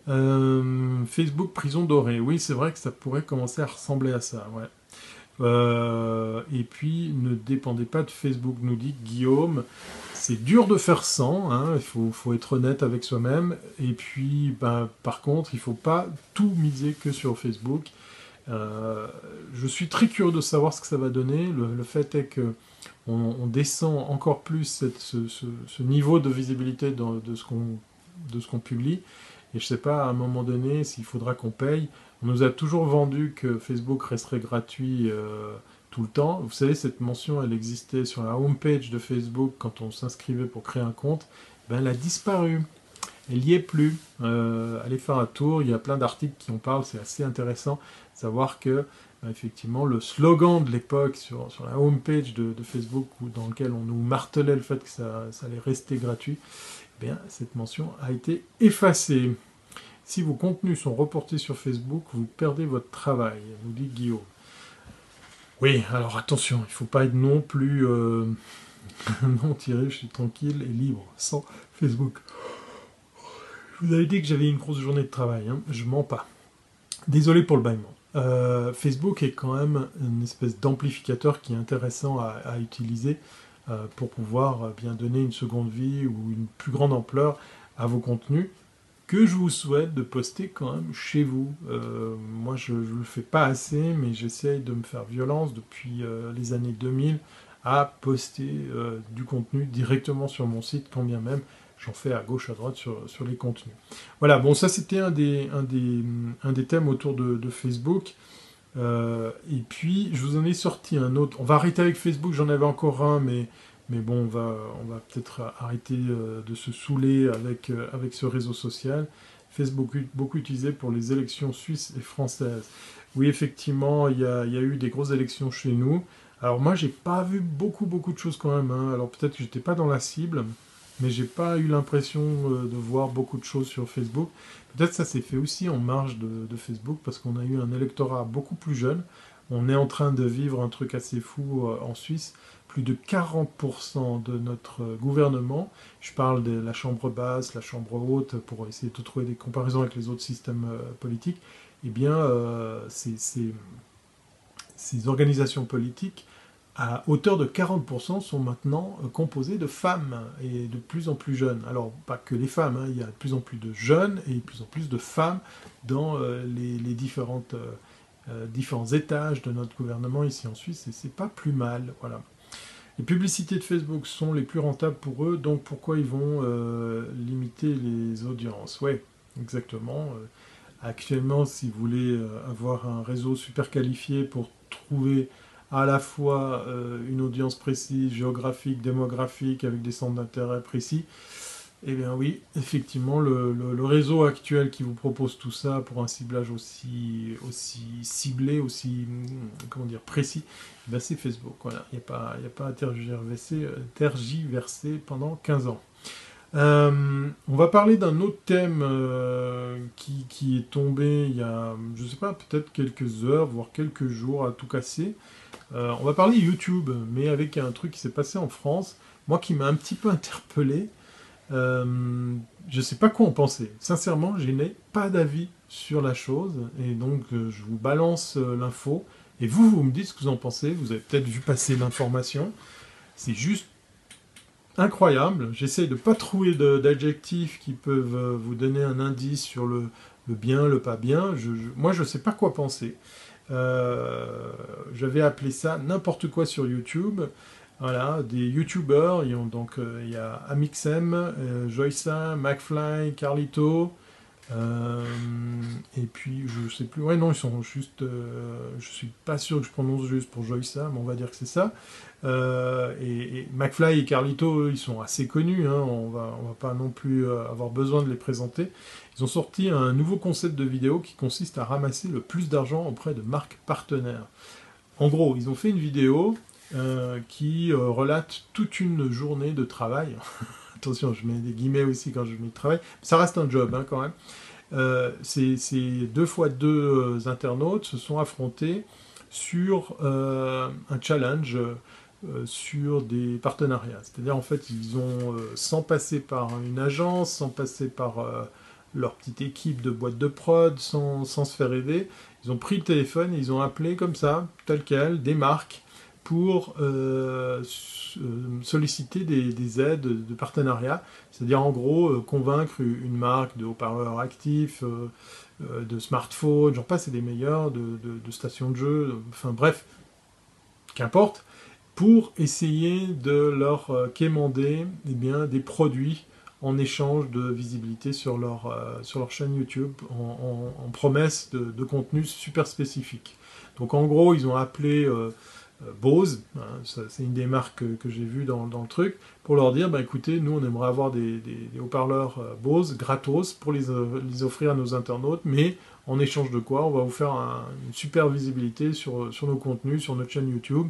Euh, Facebook prison dorée. Oui, c'est vrai que ça pourrait commencer à ressembler à ça. Ouais. Euh, et puis, ne dépendez pas de Facebook, nous dit Guillaume. C'est dur de faire sans, hein, il faut, être honnête avec soi-même. Et puis, ben, par contre, il ne faut pas tout miser que sur Facebook. Euh, je suis très curieux de savoir ce que ça va donner. Le, fait est que on, descend encore plus ce, niveau de visibilité de ce qu'on publie. Et je ne sais pas à un moment donné s'il faudra qu'on paye. On nous a toujours vendu que Facebook resterait gratuit. Euh, tout le temps. Vous savez, cette mention, elle existait sur la homepage de Facebook quand on s'inscrivait pour créer un compte. Ben, elle a disparu. Elle n'y est plus. Euh, allez faire un tour, il y a plein d'articles qui en parlent, c'est assez intéressant. Savoir que, ben, effectivement, le slogan de l'époque sur, sur la homepage de, de Facebook, dans lequel on nous martelait le fait que ça, allait rester gratuit, cette mention a été effacée. Si vos contenus sont reportés sur Facebook, vous perdez votre travail, nous dit Guillaume. Oui, alors attention, il ne faut pas être non plus euh, <laughs> non tiré, je suis tranquille et libre, sans Facebook. Je vous avais dit que j'avais une grosse journée de travail, hein, je mens pas. Désolé pour le bâillement. Euh, Facebook est quand même une espèce d'amplificateur qui est intéressant à, utiliser pour pouvoir bien donner une seconde vie ou une plus grande ampleur à vos contenus que je vous souhaite de poster quand même chez vous. Euh, moi, je ne le fais pas assez, mais j'essaye de me faire violence depuis euh, les années 2000 à poster euh, du contenu directement sur mon site, quand bien même j'en fais à gauche, à droite sur, les contenus. Voilà, bon, ça c'était un des, thèmes autour de Facebook. Et puis, je vous en ai sorti un autre. On va arrêter avec Facebook, j'en avais encore un, mais mais bon, on va, on va peut-être arrêter euh, de se saouler avec, euh, avec ce réseau social. Facebook beaucoup utilisé pour les élections suisses et françaises. Oui, effectivement, il y a, y a eu des grosses élections chez nous. Alors moi, j'ai pas vu beaucoup, beaucoup de choses quand même. Hein. Alors peut-être que j'étais pas dans la cible, mais j'ai pas eu l'impression euh, de voir beaucoup de choses sur Facebook. Peut-être ça s'est fait aussi en marge de, Facebook parce qu'on a eu un électorat beaucoup plus jeune. On est en train de vivre un truc assez fou en Suisse plus de 40% de notre gouvernement, je parle de la chambre basse, la chambre haute, pour essayer de trouver des comparaisons avec les autres systèmes euh, politiques, eh bien, euh, ces, organisations politiques, à hauteur de 40%, sont maintenant euh, composées de femmes, et de plus en plus jeunes. Alors, pas que les femmes, hein, il y a de plus en plus de jeunes et de plus en plus de femmes dans les, différentes... différents étages de notre gouvernement ici en Suisse, et c'est pas plus mal, voilà. Les publicités de Facebook sont les plus rentables pour eux, donc pourquoi ils vont euh, limiter les audiences? Oui, exactement. Euh, actuellement, si vous voulez euh, avoir un réseau super qualifié pour trouver à la fois une audience précise, géographique, démographique, avec des centres d'intérêt précis, eh bien oui, effectivement, le, réseau actuel qui vous propose tout ça pour un ciblage aussi, aussi ciblé, aussi comment dire, précis, eh c'est Facebook. Il n'y a, pas, a pas à tergiverser, tergiverser pendant 15 ans. Euh, on va parler d'un autre thème euh, qui, est tombé il y a, je sais pas, peut-être quelques heures, voire quelques jours à tout casser. Euh, on va parler YouTube, mais avec un truc qui s'est passé en France, moi qui m'a un petit peu <laughs> interpellé. je ne sais pas quoi en penser. Sincèrement, je n'ai pas d'avis sur la chose, et donc je vous balance l'info. Et vous, vous me dites ce que vous en pensez. Vous avez peut-être vu passer l'information. C'est juste incroyable. J'essaie de pas trouver d'adjectifs qui peuvent euh, vous donner un indice sur le, bien, le pas bien. moi, je ne sais pas quoi penser. Euh, j'avais appelé ça n'importe quoi sur YouTube. Voilà, des YouTubers, donc euh, il y a Amixem, Joysa, McFly, Carlito, et puis je sais plus, ouais non ils sont juste, je suis pas sûr que je prononce juste pour Joysa, mais on va dire que c'est ça. Euh, et, McFly et Carlito, ils sont assez connus, hein, on va, on va pas non plus euh, avoir besoin de les présenter. Ils ont sorti un nouveau concept de vidéo qui consiste à ramasser le plus d'argent auprès de marques partenaires. En gros, ils ont fait une vidéo euh, qui relate toute une journée de travail. <laughs> Attention, je mets des guillemets aussi quand je mets de travail. Ça reste un job hein, quand même. ces, ces, deux fois deux internautes se sont affrontés sur un challenge euh, sur des partenariats. C'est-à-dire, en fait, ils ont, euh, sans passer par une agence, sans passer par euh, leur petite équipe de boîte de prod, sans, sans, se faire aider, ils ont pris le téléphone et ils ont appelé comme ça, tel quel, des marques pour solliciter des, aides de partenariat. C'est-à-dire, en gros, convaincre une marque de haut-parleurs actifs, de smartphones, j'en passe, c'est des meilleurs, de, stations de jeux, enfin bref, qu'importe, pour essayer de leur euh, quémander eh des produits en échange de visibilité sur leur, euh, sur leur chaîne YouTube, en, promesse de, contenu super spécifique. Donc en gros, ils ont appelé euh, Bose, hein, c'est une des marques que, j'ai vues dans, le truc, pour leur dire, bah, écoutez, nous on aimerait avoir des, haut-parleurs Bose gratos pour les, offrir à nos internautes, mais en échange de quoi, on va vous faire une super visibilité sur, nos contenus, sur notre chaîne YouTube,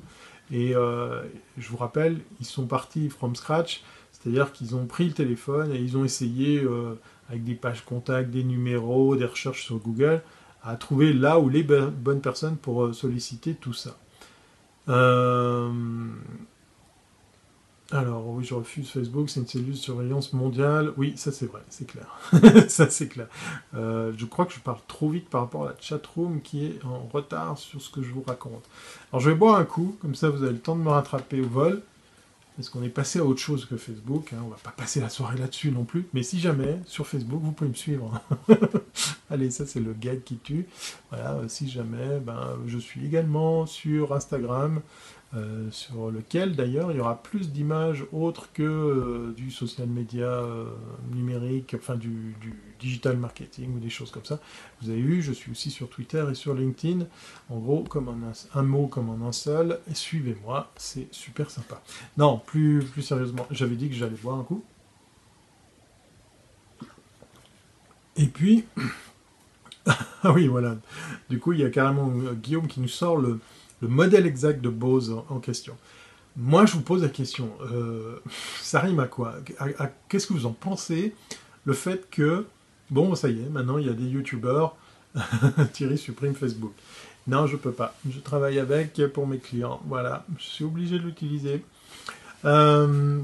et euh, je vous rappelle, ils sont partis from scratch, c'est-à-dire qu'ils ont pris le téléphone et ils ont essayé, euh, avec des pages contacts, des numéros, des recherches sur Google, à trouver là où les bonnes personnes pour euh, solliciter tout ça. Alors oui, je refuse Facebook, c'est une cellule de surveillance mondiale. Oui, ça c'est vrai, c'est clair. <laughs> ça c'est clair. Euh, je crois que je parle trop vite par rapport à la chatroom qui est en retard sur ce que je vous raconte. Alors je vais boire un coup, comme ça vous avez le temps de me rattraper au vol. Parce qu'on est passé à autre chose que Facebook, hein. on va pas passer la soirée là-dessus non plus. Mais si jamais, sur Facebook, vous pouvez me suivre. <laughs> Allez, ça c'est le gag qui tue. Voilà, si jamais, ben, je suis également sur Instagram, euh, sur lequel d'ailleurs il y aura plus d'images autres que euh, du social media euh, numérique, enfin du, digital marketing ou des choses comme ça. Vous avez vu, je suis aussi sur Twitter et sur LinkedIn. En gros, comme un, un mot comme en un seul, suivez-moi, c'est super sympa. Non, plus, plus sérieusement, j'avais dit que j'allais boire un coup. Et puis, <laughs> ah oui, voilà. Du coup, il y a carrément Guillaume qui nous sort le, le modèle exact de Bose en, question. Moi, je vous pose la question, euh, <laughs> ça rime à quoi? Qu'est-ce que vous en pensez Le fait que, bon, ça y est, maintenant il y a des youtubeurs, <laughs> Thierry supprime Facebook. Non, je peux pas. Je travaille avec pour mes clients. Voilà, je suis obligé de l'utiliser. Euh,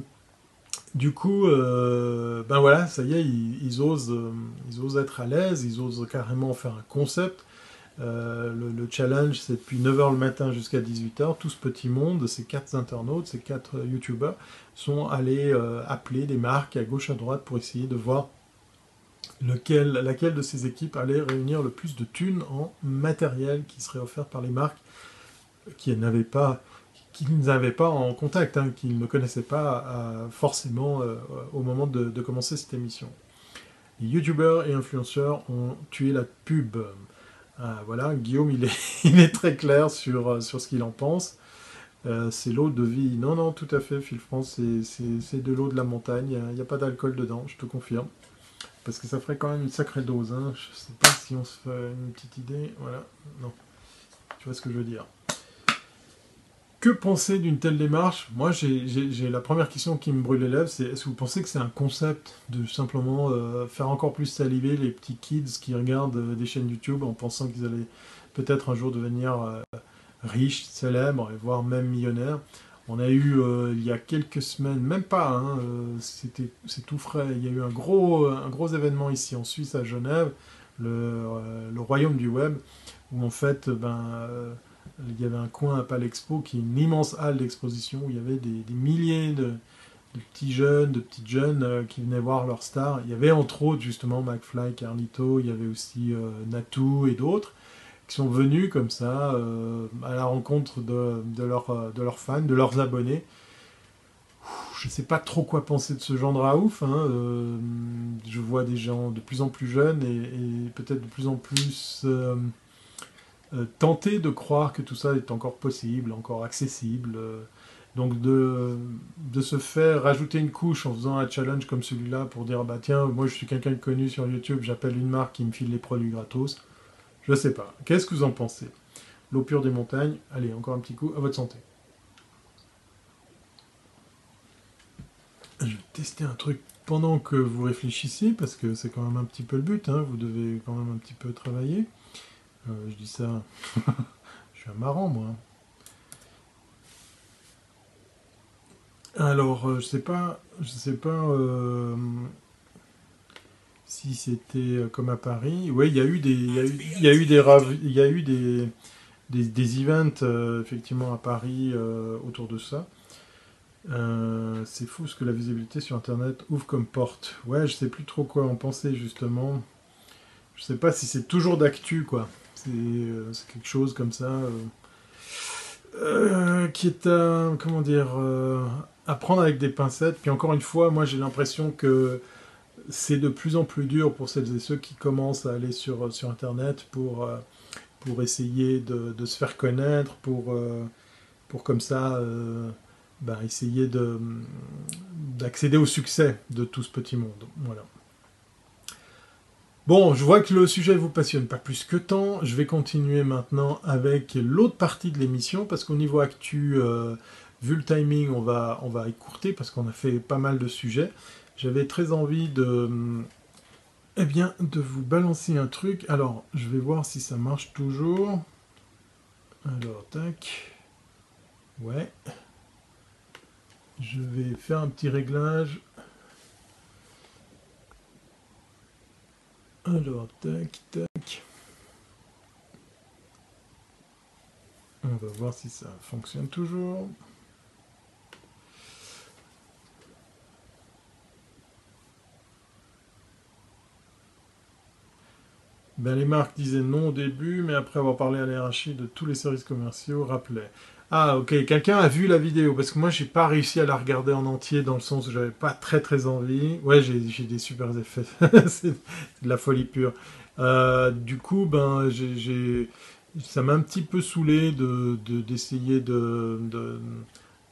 du coup, euh, ben voilà, ça y est, ils, osent, ils osent être à l'aise, ils osent carrément faire un concept. Euh, le, challenge, c'est depuis 9h le matin jusqu'à 18h, tout ce petit monde, ces quatre internautes, ces quatre youtubeurs, sont allés euh, appeler des marques à gauche à droite pour essayer de voir laquelle de ces équipes allait réunir le plus de thunes en matériel qui serait offert par les marques qui n'avaient pas qu'ils n'avaient pas en contact, hein, qu'ils ne connaissaient pas euh, forcément au moment de, de commencer cette émission. Les youtubeurs et influenceurs ont tué la pub. Ah, voilà, Guillaume, <laughs> il est, très clair sur, euh, ce qu'il en pense. Euh, c'est l'eau de vie. Non, non, tout à fait, Phil France, c'est de l'eau de la montagne. Il n'y a, pas d'alcool dedans, je te confirme. Parce que ça ferait quand même une sacrée dose. Hein. Je ne sais pas si on se fait une petite idée. Voilà, non. Tu vois ce que je veux dire. Que penser d'une telle démarche? Moi, j'ai la première question qui me brûle les lèvres, c'est est-ce que vous pensez que c'est un concept de simplement euh, faire encore plus saliver les petits kids qui regardent euh, des chaînes YouTube en pensant qu'ils allaient peut-être un jour devenir euh, riches, célèbres, voire même millionnaires? On a eu, il y a quelques semaines, même pas, hein, c'était c'est tout frais, il y a eu un gros, un événement ici en Suisse, à Genève, le, le royaume du web, où en fait, ben il y avait un coin à Palexpo qui est une immense halle d'exposition où il y avait des, milliers de, petits jeunes, de petites jeunes euh, qui venaient voir leurs stars. Il y avait entre autres justement McFly, Carlito, il y avait aussi euh, Natu et d'autres qui sont venus comme ça euh, à la rencontre de, de, leurs fans, de leurs abonnés. Je ne sais pas trop quoi penser de ce genre de raouf. Hein. je vois des gens de plus en plus jeunes et peut-être de plus en plus euh, tenter de croire que tout ça est encore possible, encore accessible. Euh, donc de, se faire rajouter une couche en faisant un challenge comme celui-là pour dire bah tiens moi je suis quelqu'un de connu sur YouTube, j'appelle une marque qui me file les produits gratos. Je sais pas. Qu'est-ce que vous en pensez? L'eau pure des montagnes. Allez, encore un petit coup. À votre santé. Je vais tester un truc pendant que vous réfléchissez, parce que c'est quand même un petit peu le but, hein. vous devez quand même un petit peu travailler. Euh, je dis ça. <laughs> je suis un marrant, moi. Alors, euh, je sais pas, je sais pas euh, si c'était comme à Paris. Oui, il y a eu des, il y y a eu des, il y a eu des, des, events effectivement à Paris autour de ça. c'est fou ce que la visibilité sur Internet ouvre comme porte. Ouais, je sais plus trop quoi en penser justement. Je sais pas si c'est toujours d'actu quoi. Euh, c'est quelque chose comme ça euh, euh, qui est à, comment dire, à prendre avec des pincettes. Puis encore une fois, moi j'ai l'impression que c'est de plus en plus dur pour celles et ceux qui commencent à aller sur, sur Internet pour, pour essayer de, se faire connaître, pour, pour comme ça ben, essayer d'accéder au succès de tout ce petit monde. Voilà. Bon, je vois que le sujet vous passionne pas plus que tant. Je vais continuer maintenant avec l'autre partie de l'émission parce qu'au niveau actu, euh, vu le timing, on va, écourter parce qu'on a fait pas mal de sujets. J'avais très envie de, eh de vous balancer un truc. Alors, je vais voir si ça marche toujours. Alors, tac. Ouais. Je vais faire un petit réglage Alors, tac, tac. On va voir si ça fonctionne toujours. Ben, les marques disaient non au début, mais après avoir parlé à l'hierarchie de tous les services commerciaux, rappelaient. Ah ok, quelqu'un a vu la vidéo, parce que moi j'ai pas réussi à la regarder en entier dans le sens où j'avais pas très très envie. Ouais, j'ai des super effets, <laughs> c'est de la folie pure. Euh, du coup, ben, j'ai, ça m'a un petit peu saoulé d'essayer de, de,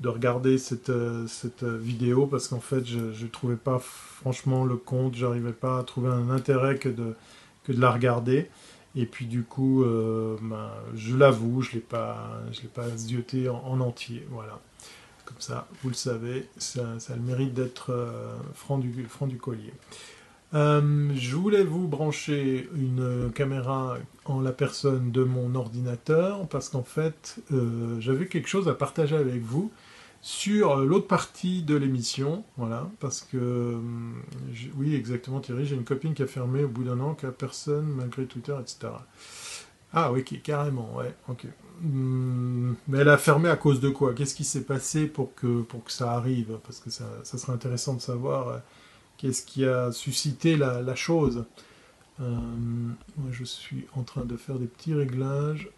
de, regarder cette, cette vidéo, parce qu'en fait je, je trouvais pas franchement le compte, j'arrivais pas à trouver un intérêt que de, que de la regarder. Et puis du coup, euh, ben, je l'avoue, je ne l'ai pas, je l'ai pas zioté en, entier. Voilà. Comme ça, vous le savez, ça, a le mérite d'être euh, franc, du, franc du collier. Euh, je voulais vous brancher une caméra en la personne de mon ordinateur parce qu'en fait, j'avais quelque chose à partager avec vous sur euh, l'autre partie de l'émission, voilà, parce que, euh, oui, exactement Thierry, j'ai une copine qui a fermé au bout d'un an, qui personne, malgré Twitter, etc. Ah oui, carrément, ouais, ok. Hmm, mais elle a fermé à cause de quoi? Qu'est-ce qui s'est passé pour que, ça arrive? Parce que ça, serait intéressant de savoir euh, qu'est-ce qui a suscité la, la chose. moi, je suis en train de faire des petits réglages.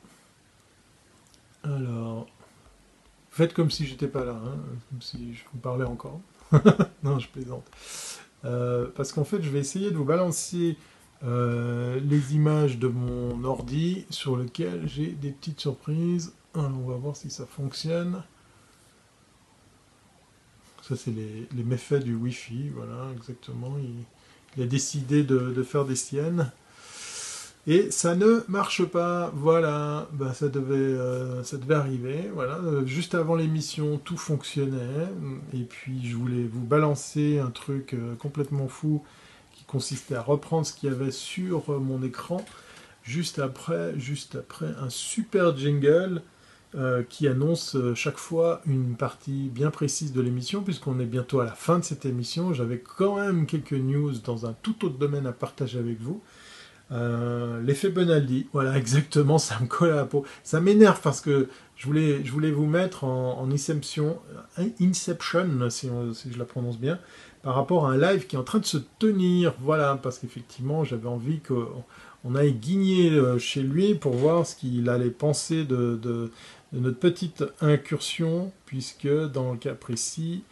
Alors, Faites comme si j'étais pas là, hein, comme si je vous parlais encore. <laughs> non, je plaisante. Euh, parce qu'en fait, je vais essayer de vous balancer euh, les images de mon ordi sur lequel j'ai des petites surprises. on va voir si ça fonctionne. Ça, c'est les, méfaits du Wi-Fi, voilà, exactement. Il, a décidé de, faire des siennes. Et ça ne marche pas, voilà, bah, ça, devait, ça devait arriver, voilà. juste avant l'émission, tout fonctionnait, et puis je voulais vous balancer un truc complètement fou qui consistait à reprendre ce qu'il y avait sur mon écran, juste après, juste après un super jingle euh, qui annonce euh, chaque fois une partie bien précise de l'émission, puisqu'on est bientôt à la fin de cette émission. J'avais quand même quelques news dans un tout autre domaine à partager avec vous. Euh, l'effet Bonaldi, voilà <laughs> exactement, ça me colle à la peau. Ça m'énerve parce que je voulais, je voulais vous mettre en, Inception, Inception si, je la prononce bien, par rapport à un live qui est en train de se tenir, voilà, parce qu'effectivement j'avais envie qu'on aille guigner chez lui pour voir ce qu'il allait penser de notre petite incursion, puisque dans le cas précis,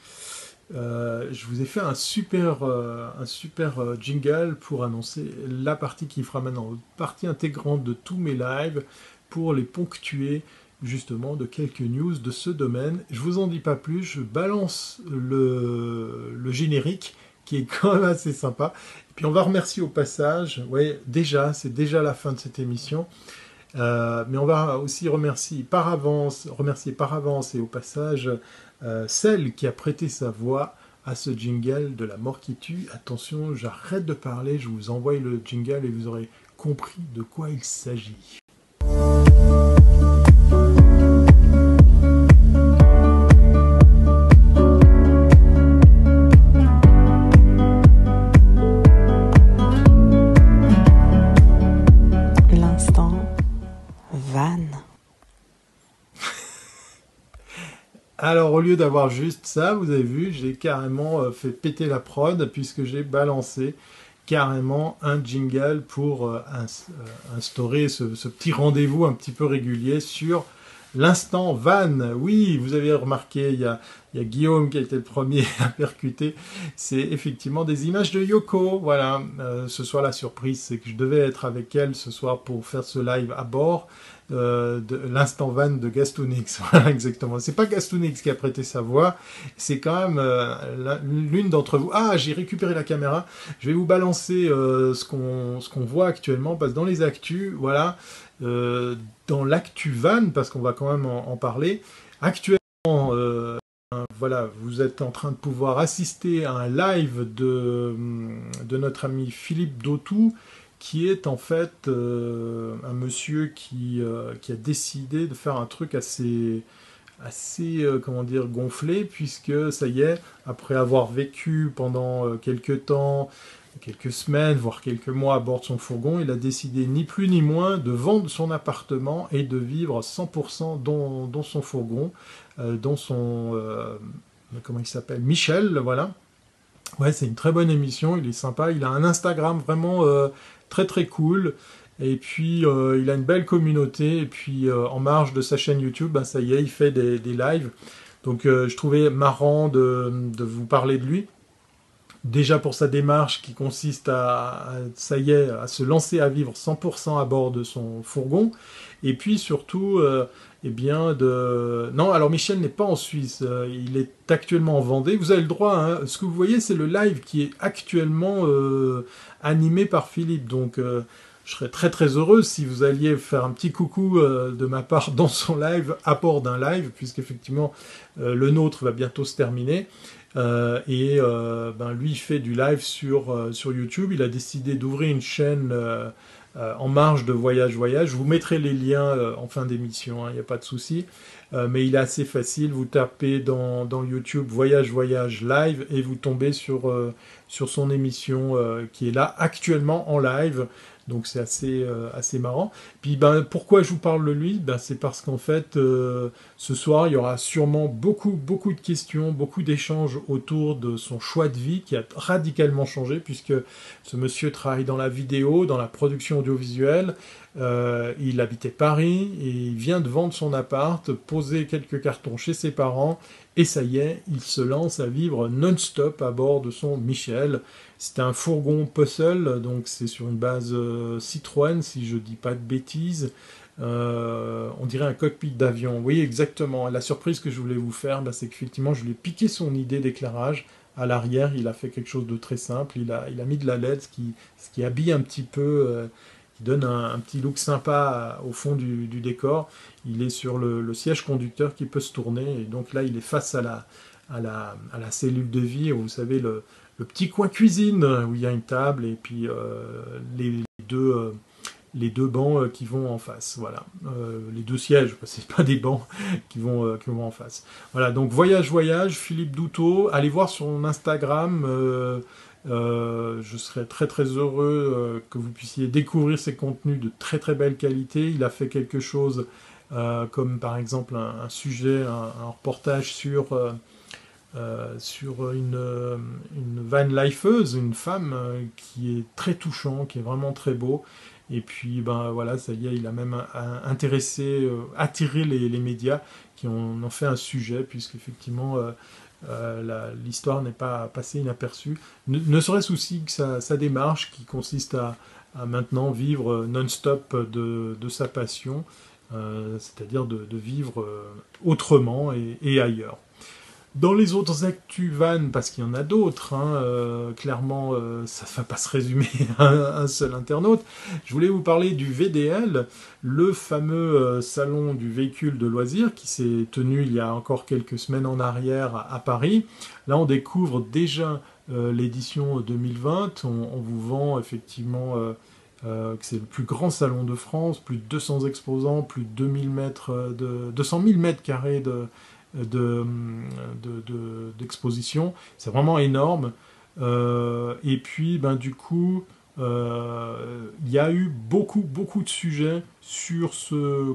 euh, je vous ai fait un super, euh, un super euh, jingle pour annoncer la partie qui fera maintenant partie intégrante de tous mes lives pour les ponctuer justement de quelques news de ce domaine. Je vous en dis pas plus, je balance le, générique qui est <laughs> quand même assez sympa. Et puis on va remercier au passage, ouais, déjà, c'est déjà la fin de cette émission. Mais on va aussi remercier par avance, remercier par avance et au passage euh, celle qui a prêté sa voix à ce jingle de la mort qui tue. Attention, j'arrête de parler, je vous envoie le jingle et vous aurez compris de quoi il s'agit. Alors, au lieu d'avoir juste ça, vous avez vu, j'ai carrément euh, fait péter la prod puisque j'ai balancé carrément un jingle pour euh, euh, instaurer ce, petit rendez-vous un petit peu régulier sur l'instant van. Oui, vous avez remarqué, il y, a, Guillaume qui a été le premier <laughs> à percuter. C'est effectivement des images de Yoko. Voilà, ce soir la surprise, c'est que je devais être avec elle ce soir pour faire ce live à bord. Euh, de l'instant van de Gastonix. <laughs> Voilà, exactement. C'est pas Gastonix qui a prêté sa voix, c'est quand même euh, l'une d'entre vous. Ah, j'ai récupéré la caméra. Je vais vous balancer euh, ce qu'on voit actuellement, parce que dans les actus, voilà, dans l'actu van, parce qu'on va quand même en, parler. Actuellement, voilà, vous êtes en train de pouvoir assister à un live de, de notre ami Philippe Dautou, qui est en fait euh, un monsieur qui, euh, qui, a décidé de faire un truc assez, assez euh, comment dire, gonflé, puisque ça y est, après avoir vécu pendant quelques temps, quelques semaines, voire quelques mois à bord de son fourgon, il a décidé ni plus ni moins de vendre son appartement et de vivre 100% dans, dans, son fourgon, dans son... comment il s'appelle Michel, voilà. Ouais, c'est une très bonne émission, il est sympa, il a un Instagram vraiment très très cool. Et puis euh, il a une belle communauté. Et puis euh, en marge de sa chaîne YouTube, bah, ça y est, il fait des, lives. Donc euh, je trouvais marrant de, vous parler de lui. Déjà pour sa démarche qui consiste à, ça y est, à se lancer à vivre 100% à bord de son fourgon. Et puis surtout, eh bien. Non, alors Michel n'est pas en Suisse, il est actuellement en Vendée. Vous avez le droit, hein. ce que vous voyez, c'est le live qui est actuellement animé par Philippe. Donc euh, je serais très très heureux si vous alliez faire un petit coucou euh, de ma part dans son live, à bord d'un live, puisqu'effectivement euh, le nôtre va bientôt se terminer. et ben, lui fait du live sur YouTube. Il a décidé d'ouvrir une chaîne en marge de Voyage Voyage. Je vous mettrai les liens en fin d'émission, il hein, n'y a pas de souci. mais il est assez facile. Vous tapez dans, dans, YouTube Voyage Voyage Live et vous tombez sur, sur son émission euh, qui est là actuellement en live. Donc c'est assez, euh, assez marrant. Ben, pourquoi je vous parle de lui ben, C'est parce qu'en fait, euh, ce soir, il y aura sûrement beaucoup, beaucoup de questions, beaucoup d'échanges autour de son choix de vie qui a radicalement changé, puisque ce monsieur travaille dans la vidéo, dans la production audiovisuelle. il habitait Paris et il vient de vendre son appart, poser quelques cartons chez ses parents et ça y est, il se lance à vivre non-stop à bord de son Michel. C'est un fourgon puzzle, donc c'est sur une base euh, Citroën, si je dis pas de bêtises. Euh, on dirait un cockpit d'avion. Oui, exactement. La surprise que je voulais vous faire, bah, c'est qu'effectivement, je lui ai piqué son idée d'éclairage. À l'arrière, il a fait quelque chose de très simple. Il a, mis de la LED, ce qui, qui habille un petit peu, euh, donne un, petit look sympa au fond du, décor. Il est sur le, siège conducteur qui peut se tourner, et donc là, il est face à la, cellule de vie, vous savez, le, petit coin cuisine, où il y a une table, et puis les, deux les deux bancs euh, qui vont en face. Voilà, euh, les deux sièges, c'est pas des bancs <laughs> qui vont, euh, qui vont en face. Voilà, donc voyage voyage, Philippe Douteau. Allez voir sur mon Instagram. je serais très très heureux que vous puissiez découvrir ses contenus de très très belle qualité. Il a fait quelque chose comme par exemple un, sujet, un, reportage sur sur une, une van lifeuse, une femme qui est très touchant, qui est vraiment très beau. Et puis, ben voilà, ça y est, il a même intéressé, euh, attiré les, médias qui ont, en fait un sujet, puisque effectivement, euh, euh, l'histoire n'est pas passée inaperçue. Ne, serait-ce aussi que sa, démarche qui consiste à, maintenant vivre non-stop de, sa passion, c'est-à-dire de, vivre autrement et ailleurs. Dans les autres actus parce qu'il y en a d'autres, hein, euh, clairement euh, ça ne va pas se résumer <laughs> à un seul internaute, je voulais vous parler du VDL, le fameux euh, salon du véhicule de loisirs qui s'est tenu il y a encore quelques semaines en arrière à, Paris. Là on découvre déjà l'édition 2020, on, vous vend effectivement que c'est le plus grand salon de France, plus de 200 exposants, plus de 2000 mètres de, 200 000 mètres carrés de d'exposition. De, c'est vraiment énorme. Euh, et puis, ben, du coup, euh, il y a eu beaucoup, beaucoup de sujets sur ce,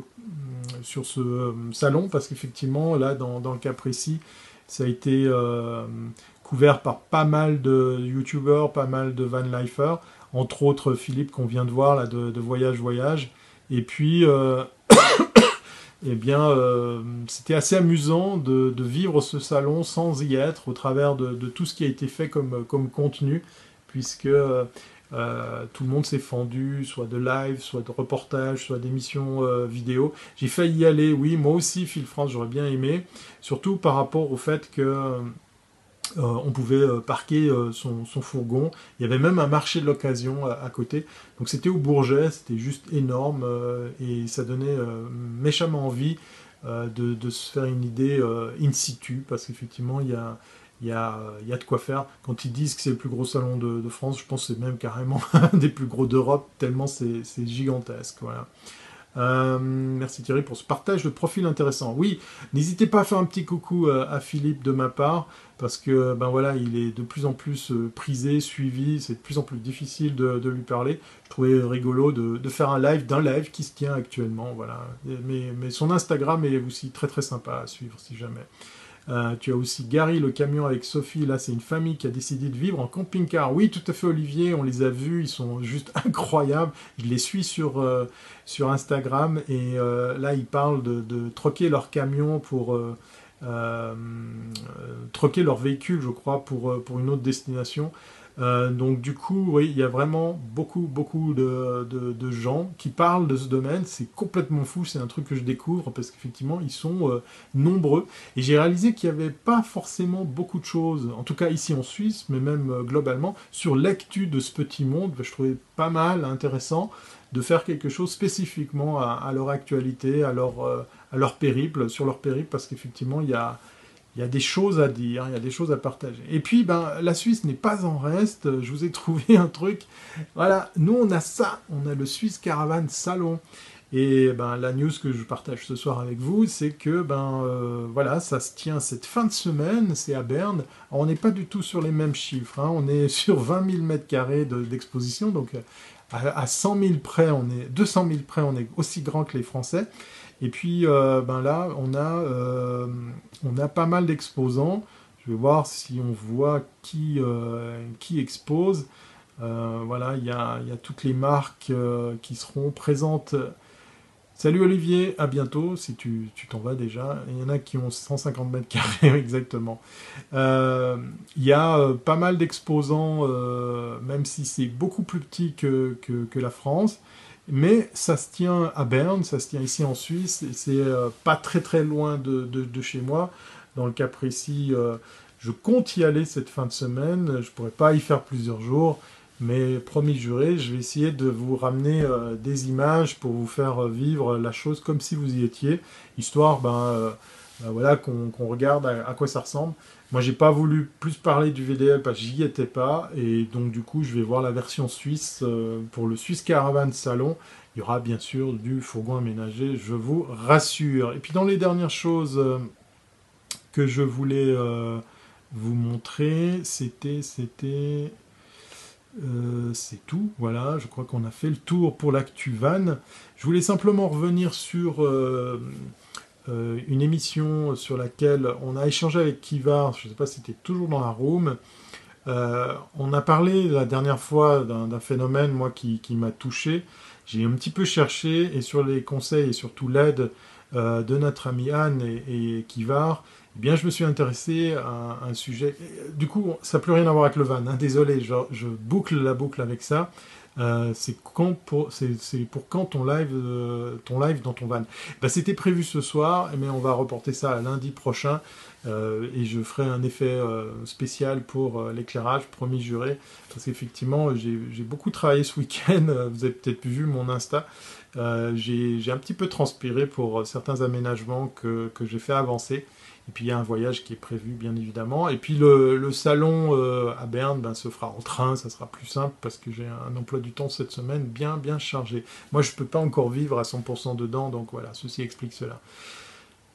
sur ce euh, salon, parce qu'effectivement, là, dans, le cas précis, ça a été couvert par pas mal de youtubeurs, pas mal de van lifers, entre autres Philippe qu'on vient de voir, là, de Voyage Voyage. Et puis, eh bien, euh, c'était assez amusant de, vivre ce salon sans y être, au travers de, tout ce qui a été fait comme, contenu, puisque euh, tout le monde s'est fendu, soit de live, soit de reportage, soit d'émissions euh, vidéo. J'ai failli y aller, oui, moi aussi, Phil France, j'aurais bien aimé, surtout par rapport au fait que euh, on pouvait euh, parquer euh, son, fourgon. Il y avait même un marché de l'occasion à, côté. Donc c'était au Bourget, c'était juste énorme et ça donnait méchamment envie de, se faire une idée in situ parce qu'effectivement il y a, de quoi faire. Quand ils disent que c'est le plus gros salon de, France, je pense que c'est même carrément <laughs> un des plus gros d'Europe, tellement c'est gigantesque. Voilà. Euh, merci Thierry pour ce partage de profil intéressant. Oui, n'hésitez pas à faire un petit coucou euh, à Philippe de ma part, parce que ben voilà, il est de plus en plus euh, prisé, suivi, c'est de plus en plus difficile de, lui parler. Je trouvais rigolo de, faire un live d'un live qui se tient actuellement, voilà. Mais, mais son Instagram est aussi très très sympa à suivre si jamais. Euh, tu as aussi Gary, le camion avec Sophie. Là, c'est une famille qui a décidé de vivre en camping-car. Oui, tout à fait, Olivier. On les a vus. Ils sont juste <laughs> incroyables. Je les suis sur, euh, Instagram. Et euh, là, ils parlent de, troquer leur camion pour. troquer leur véhicule, je crois, pour une autre destination. Euh, donc du coup, oui, il y a vraiment beaucoup, beaucoup de, gens qui parlent de ce domaine. C'est complètement fou, c'est un truc que je découvre parce qu'effectivement, ils sont euh, nombreux. Et j'ai réalisé qu'il n'y avait pas forcément beaucoup de choses, en tout cas ici en Suisse, mais même euh, globalement, sur l'actu de ce petit monde. Je trouvais pas mal intéressant de faire quelque chose spécifiquement à, leur actualité, à à leur périple, sur leur périple, parce qu'effectivement, il y a il y a des choses à dire, il y a des choses à partager. Et puis, ben, la Suisse n'est pas en reste. Je vous ai <laughs> trouvé un truc. Voilà, nous, on a ça. On a le Suisse Caravan Salon. Et ben, la news que je partage ce soir avec vous, c'est que ben, euh, voilà, ça se tient cette fin de semaine, c'est à Berne. on n'est pas du tout sur les mêmes chiffres. Hein. On est <laughs> sur 20 000 mètres carrés d'exposition. donc, à, 100 000 près, on est 200 000 près, on est aussi grand que les Français. Et puis euh, ben là, on a, euh, on a pas mal d'exposants. Je vais voir si on voit qui, euh, qui expose. voilà, il y a, y a, toutes les marques qui seront présentes. Salut Olivier, à bientôt, si tu t'en vas déjà. Il y en a qui ont 150 mètres carrés <laughs> exactement. Il y a pas mal d'exposants, même si c'est beaucoup plus petit que, la France. Mais ça se tient à Berne, ça se tient ici en Suisse, et c'est euh, pas très très loin de, chez moi. Dans le cas précis, euh, je compte y aller cette fin de semaine, je pourrais pas y faire plusieurs jours. Mais promis juré, je vais essayer de vous ramener des images pour vous faire vivre la chose comme si vous y étiez, histoire ben voilà, qu'on regarde à, quoi ça ressemble. Moi, j'ai pas voulu plus parler du VDL parce que j'y étais pas, et donc du coup, je vais voir la version suisse pour le Swiss Caravan Salon. Il y aura bien sûr du fourgon aménagé, je vous rassure. Et puis dans les dernières choses que je voulais vous montrer. C'était, c'était, euh, c'est tout. Voilà, je crois qu'on a fait le tour pour l'actu van. Je voulais simplement revenir sur euh, euh, une émission sur laquelle on a échangé avec Kivar. Je ne sais pas si c'était toujours dans la room. on a parlé la dernière fois d'un phénomène, moi, qui, m'a touché. J'ai un petit peu cherché et sur les conseils et surtout l'aide de notre ami Anne et, et Kivar, eh bien, je me suis intéressé à un sujet. Du coup, ça n'a plus rien à voir avec le van. Hein. Désolé, je, boucle la boucle avec ça. Euh, c'est pour, quand ton live, euh, ton live dans ton van. Ben, C'était prévu ce soir, mais on va reporter ça à lundi prochain. Euh, et je ferai un effet spécial pour l'éclairage, promis juré. Parce qu'effectivement, j'ai beaucoup travaillé ce week-end. Vous avez peut-être vu mon Insta. j'ai un petit peu transpiré pour certains aménagements que j'ai fait avancer. Et puis il y a un voyage qui est prévu, bien évidemment. Et puis le, salon euh, à Berne ben, se fera en train, ça sera plus simple parce que j'ai un emploi du temps cette semaine bien, bien chargé. Moi, je ne peux pas encore vivre à 100% dedans, donc voilà, ceci explique cela.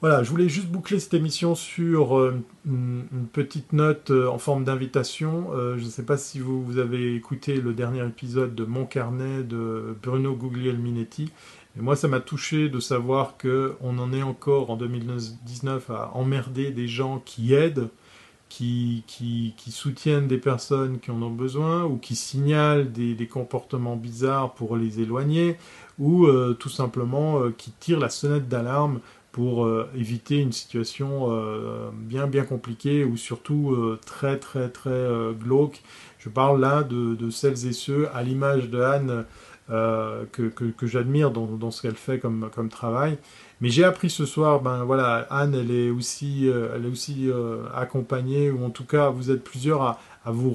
Voilà, je voulais juste boucler cette émission sur euh, une, petite note euh, en forme d'invitation. je ne sais pas si vous, vous, avez écouté le dernier épisode de Mon Carnet de Bruno Guglielminetti. Et moi, ça m'a touché de savoir qu'on en est encore en 2019 à emmerder des gens qui aident, qui, soutiennent des personnes qui en ont besoin, ou qui signalent des, comportements bizarres pour les éloigner, ou euh, tout simplement euh, qui tirent la sonnette d'alarme pour euh, éviter une situation bien bien compliquée ou surtout très très très glauque. Je parle là de, de, celles et ceux, à l'image de Anne, euh, que, j'admire dans, ce qu'elle fait comme, travail. Mais j'ai appris ce soir, ben voilà, Anne, elle est aussi, euh, elle est aussi euh, accompagnée, ou en tout cas, vous êtes plusieurs à, vous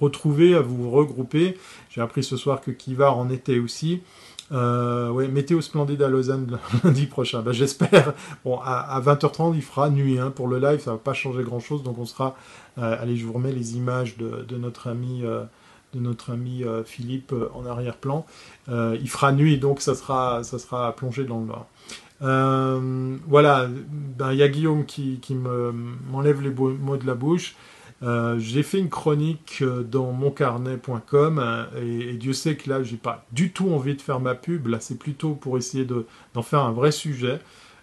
retrouver, à vous regrouper. J'ai appris ce soir que Kivar en était aussi. Euh, ouais, météo splendide à Lausanne <laughs> lundi prochain. Ben, J'espère. Bon, à, à, 20h30, il fera nuit hein, pour le live. Ça va pas changer grand chose. Donc, on sera. allez, je vous remets les images de, notre ami de notre ami euh, Philippe euh, en arrière-plan. Euh, il fera nuit, donc ça sera, ça plongé dans le noir. voilà, ben, il y a Guillaume qui, m'enlève les mots de la bouche. j'ai fait une chronique dans moncarnet.com et, Dieu sait que là, j'ai pas du tout envie de faire ma pub. Là, c'est plutôt pour essayer d'en faire un vrai sujet.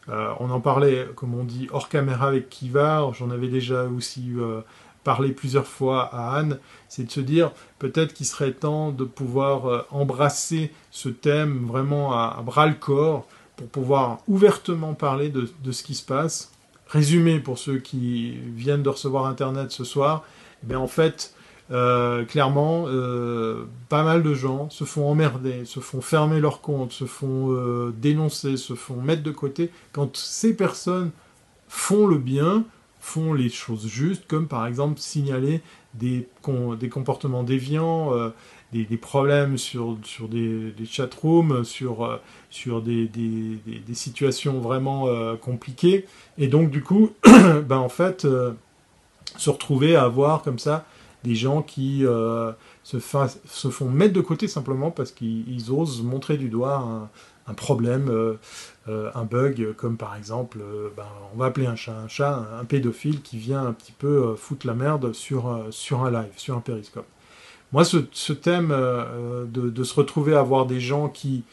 on en parlait, comme on dit, hors caméra avec Kivar. J'en avais déjà aussi parlé plusieurs fois à Anne, c'est de se dire peut-être qu'il serait temps de pouvoir euh, embrasser ce thème vraiment à, bras le corps pour pouvoir ouvertement parler de, ce qui se passe. Résumé pour ceux qui viennent de recevoir Internet ce soir, eh en fait, euh, clairement, euh, pas mal de gens se font emmerder, se font fermer leur compte, se font dénoncer, se font mettre de côté quand ces personnes font le bien font les choses justes, comme par exemple signaler des, des comportements déviants, euh, des, problèmes sur, sur des, des chatrooms, sur, euh, sur des, des, situations vraiment euh, compliquées. Et donc du coup, <coughs> ben, en fait, se retrouver à avoir comme ça des gens qui se, se, font mettre de côté simplement parce qu'ils osent montrer du doigt un, un problème, euh, euh, un bug, comme par exemple, euh, ben, on va appeler un chat un chat, un, pédophile qui vient un petit peu foutre la merde sur, sur un live, sur un périscope. Moi, ce, thème de, se retrouver à voir des gens qui,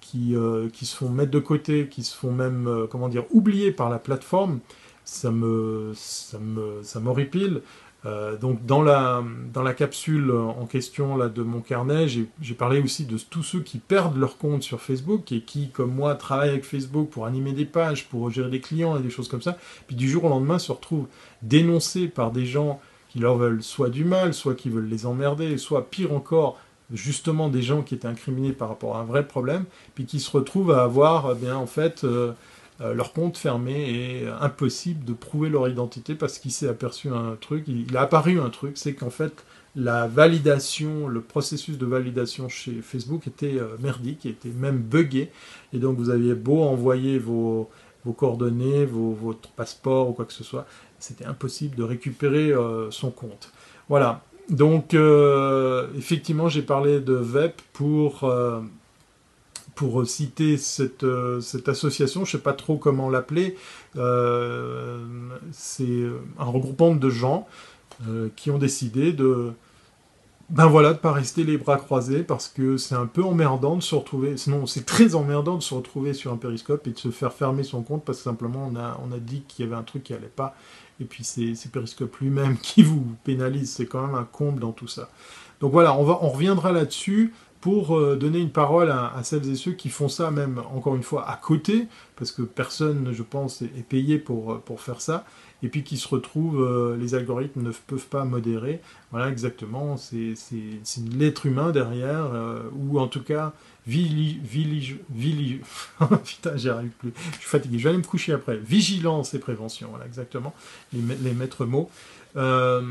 qui, se font mettre de côté, qui se font même, comment dire, oublier par la plateforme, ça me, ça me, ça m'horripile. Euh, donc dans la, dans la capsule en question là, de mon carnet, j'ai parlé aussi de tous ceux qui perdent leur compte sur Facebook et qui, comme moi, travaillent avec Facebook pour animer des pages, pour gérer des clients et des choses comme ça, puis du jour au lendemain se retrouvent dénoncés par des gens qui leur veulent soit du mal, soit qui veulent les emmerder, soit pire encore, justement des gens qui étaient incriminés par rapport à un vrai problème, puis qui se retrouvent à avoir, eh bien en fait... Euh, euh, leur compte fermé et impossible de prouver leur identité parce qu'il s'est aperçu un truc, il, a apparu un truc, c'est qu'en fait la validation, le processus de validation chez Facebook était merdique, était même buggé. Et donc vous aviez beau envoyer vos, vos coordonnées, vos, votre passeport ou quoi que ce soit, c'était impossible de récupérer son compte. Voilà. Donc, effectivement, j'ai parlé de VEP pour pour citer cette, euh, association, je ne sais pas trop comment l'appeler, euh, c'est un regroupement de gens euh, qui ont décidé de ben voilà, de pas rester les bras croisés parce que c'est un peu emmerdant de se retrouver, sinon c'est très emmerdant de se retrouver sur un périscope et de se faire fermer son compte parce que simplement on a, dit qu'il y avait un truc qui allait pas et puis c'est, Periscope lui-même <laughs> qui vous pénalise, c'est quand même un comble dans tout ça. Donc voilà, on, va, on reviendra là-dessus pour euh, donner une parole à, celles et ceux qui font ça, même encore une fois à côté, parce que personne, je pense, est, payé pour, euh, pour faire ça, et puis qui se retrouvent, euh, les algorithmes ne peuvent pas modérer. Voilà, exactement, c'est l'être humain derrière, ou en tout cas, vili, <laughs> putain, j'y arrive plus, je suis fatigué, je vais aller me coucher après. Vigilance et prévention, voilà, exactement, les, les maîtres mots euh,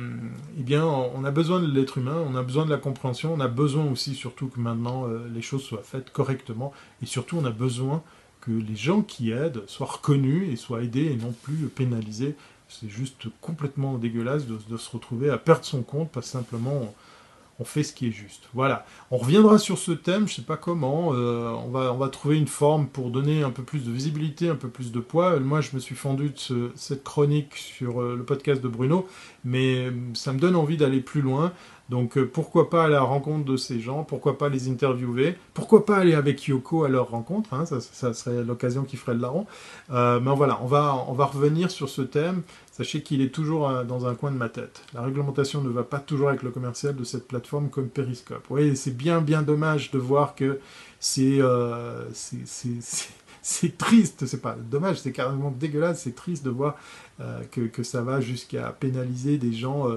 eh bien, on a besoin de l'être humain, on a besoin de la compréhension, on a besoin aussi, surtout que maintenant, euh, les choses soient faites correctement, et surtout, on a besoin que les gens qui aident soient reconnus et soient aidés et non plus pénalisés. C'est juste complètement dégueulasse de, de, se retrouver à perdre son compte parce simplement on fait ce qui est juste. Voilà. On reviendra sur ce thème, je ne sais pas comment. Euh, on, va, trouver une forme pour donner un peu plus de visibilité, un peu plus de poids. Moi, je me suis fendu de cette chronique sur euh, le podcast de Bruno, mais euh, ça me donne envie d'aller plus loin. Donc euh, pourquoi pas aller à la rencontre de ces gens, pourquoi pas les interviewer, pourquoi pas aller avec Yoko à leur rencontre, hein, ça, serait l'occasion qui ferait le larron. Euh, mais voilà, on va, revenir sur ce thème. Sachez qu'il est toujours euh, dans un coin de ma tête. La réglementation ne va pas toujours avec le commercial de cette plateforme comme Periscope. Oui, c'est bien bien dommage de voir que c'est c'est triste, c'est pas dommage, c'est carrément dégueulasse, c'est triste de voir que, ça va jusqu'à pénaliser des gens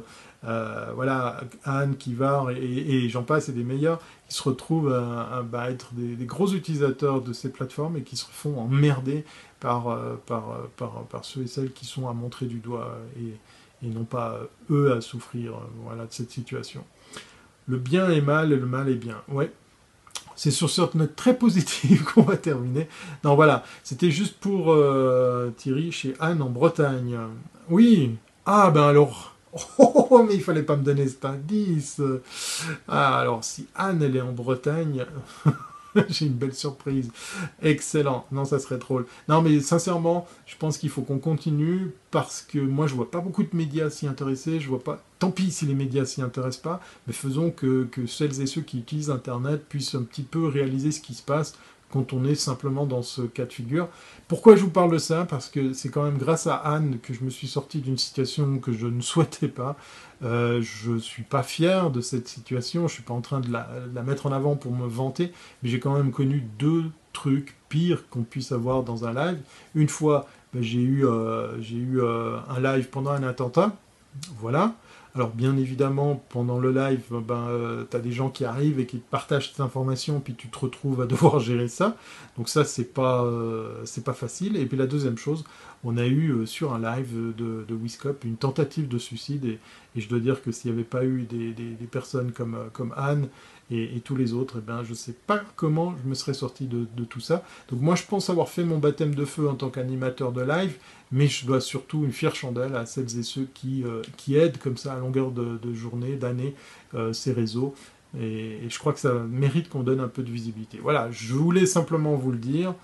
euh, voilà, Anne, Kivar et, et j'en passe, et des meilleurs, qui se retrouvent à, bah, être des, gros utilisateurs de ces plateformes et qui se font emmerder par, euh, par, euh, par, par, ceux et celles qui sont à montrer du doigt et, et non pas eux à souffrir voilà, de cette situation. Le bien est mal et le mal est bien. Ouais, c'est sur cette note très positive <laughs> qu'on va terminer. Non, voilà, c'était juste pour Thierry chez Anne en Bretagne. Oui, ah ben alors, Oh, mais il fallait pas me donner cet indice. Ah, alors, si Anne, elle est en Bretagne, <laughs> j'ai une belle surprise. Excellent. Non, ça serait drôle. Non, mais sincèrement, je pense qu'il faut qu'on continue parce que moi, je vois pas beaucoup de médias s'y intéresser. Je vois pas. Tant pis si les médias s'y intéressent pas, mais faisons que, que celles et ceux qui utilisent Internet puissent un petit peu réaliser ce qui se passe quand on est simplement dans ce cas de figure. Pourquoi je vous parle de ça? Parce que c'est quand même grâce à Anne que je me suis sorti d'une situation que je ne <laughs> souhaitais pas. Euh, je ne suis pas fier de cette situation, je ne suis pas en train de la, mettre en avant pour me vanter, mais j'ai quand même connu deux trucs pires qu'on puisse avoir dans un live. Une fois, ben, j'ai eu, euh, eu euh, un live pendant un attentat, voilà. Alors bien évidemment, pendant le live, ben, euh, tu des gens qui arrivent et qui partagent cette information, puis tu te retrouves à <laughs> devoir gérer ça. Donc ça, c'est pas, euh, c'est pas facile. Et puis la deuxième chose, on a eu euh, sur un live de, de Wiscop une tentative de suicide, et, je dois dire que s'il n'y avait pas eu des, personnes comme, comme Anne et, tous les autres, eh ben, je ne sais pas comment je me serais sorti de, tout ça. Donc moi, je pense avoir fait mon baptême de feu en tant qu'animateur de live, mais je dois surtout une fière chandelle à celles et ceux qui, euh, aident comme ça à longueur de, journée, d'année, euh, ces réseaux. Et, je crois que ça mérite qu'on donne un peu de visibilité. Voilà, je voulais simplement vous le dire.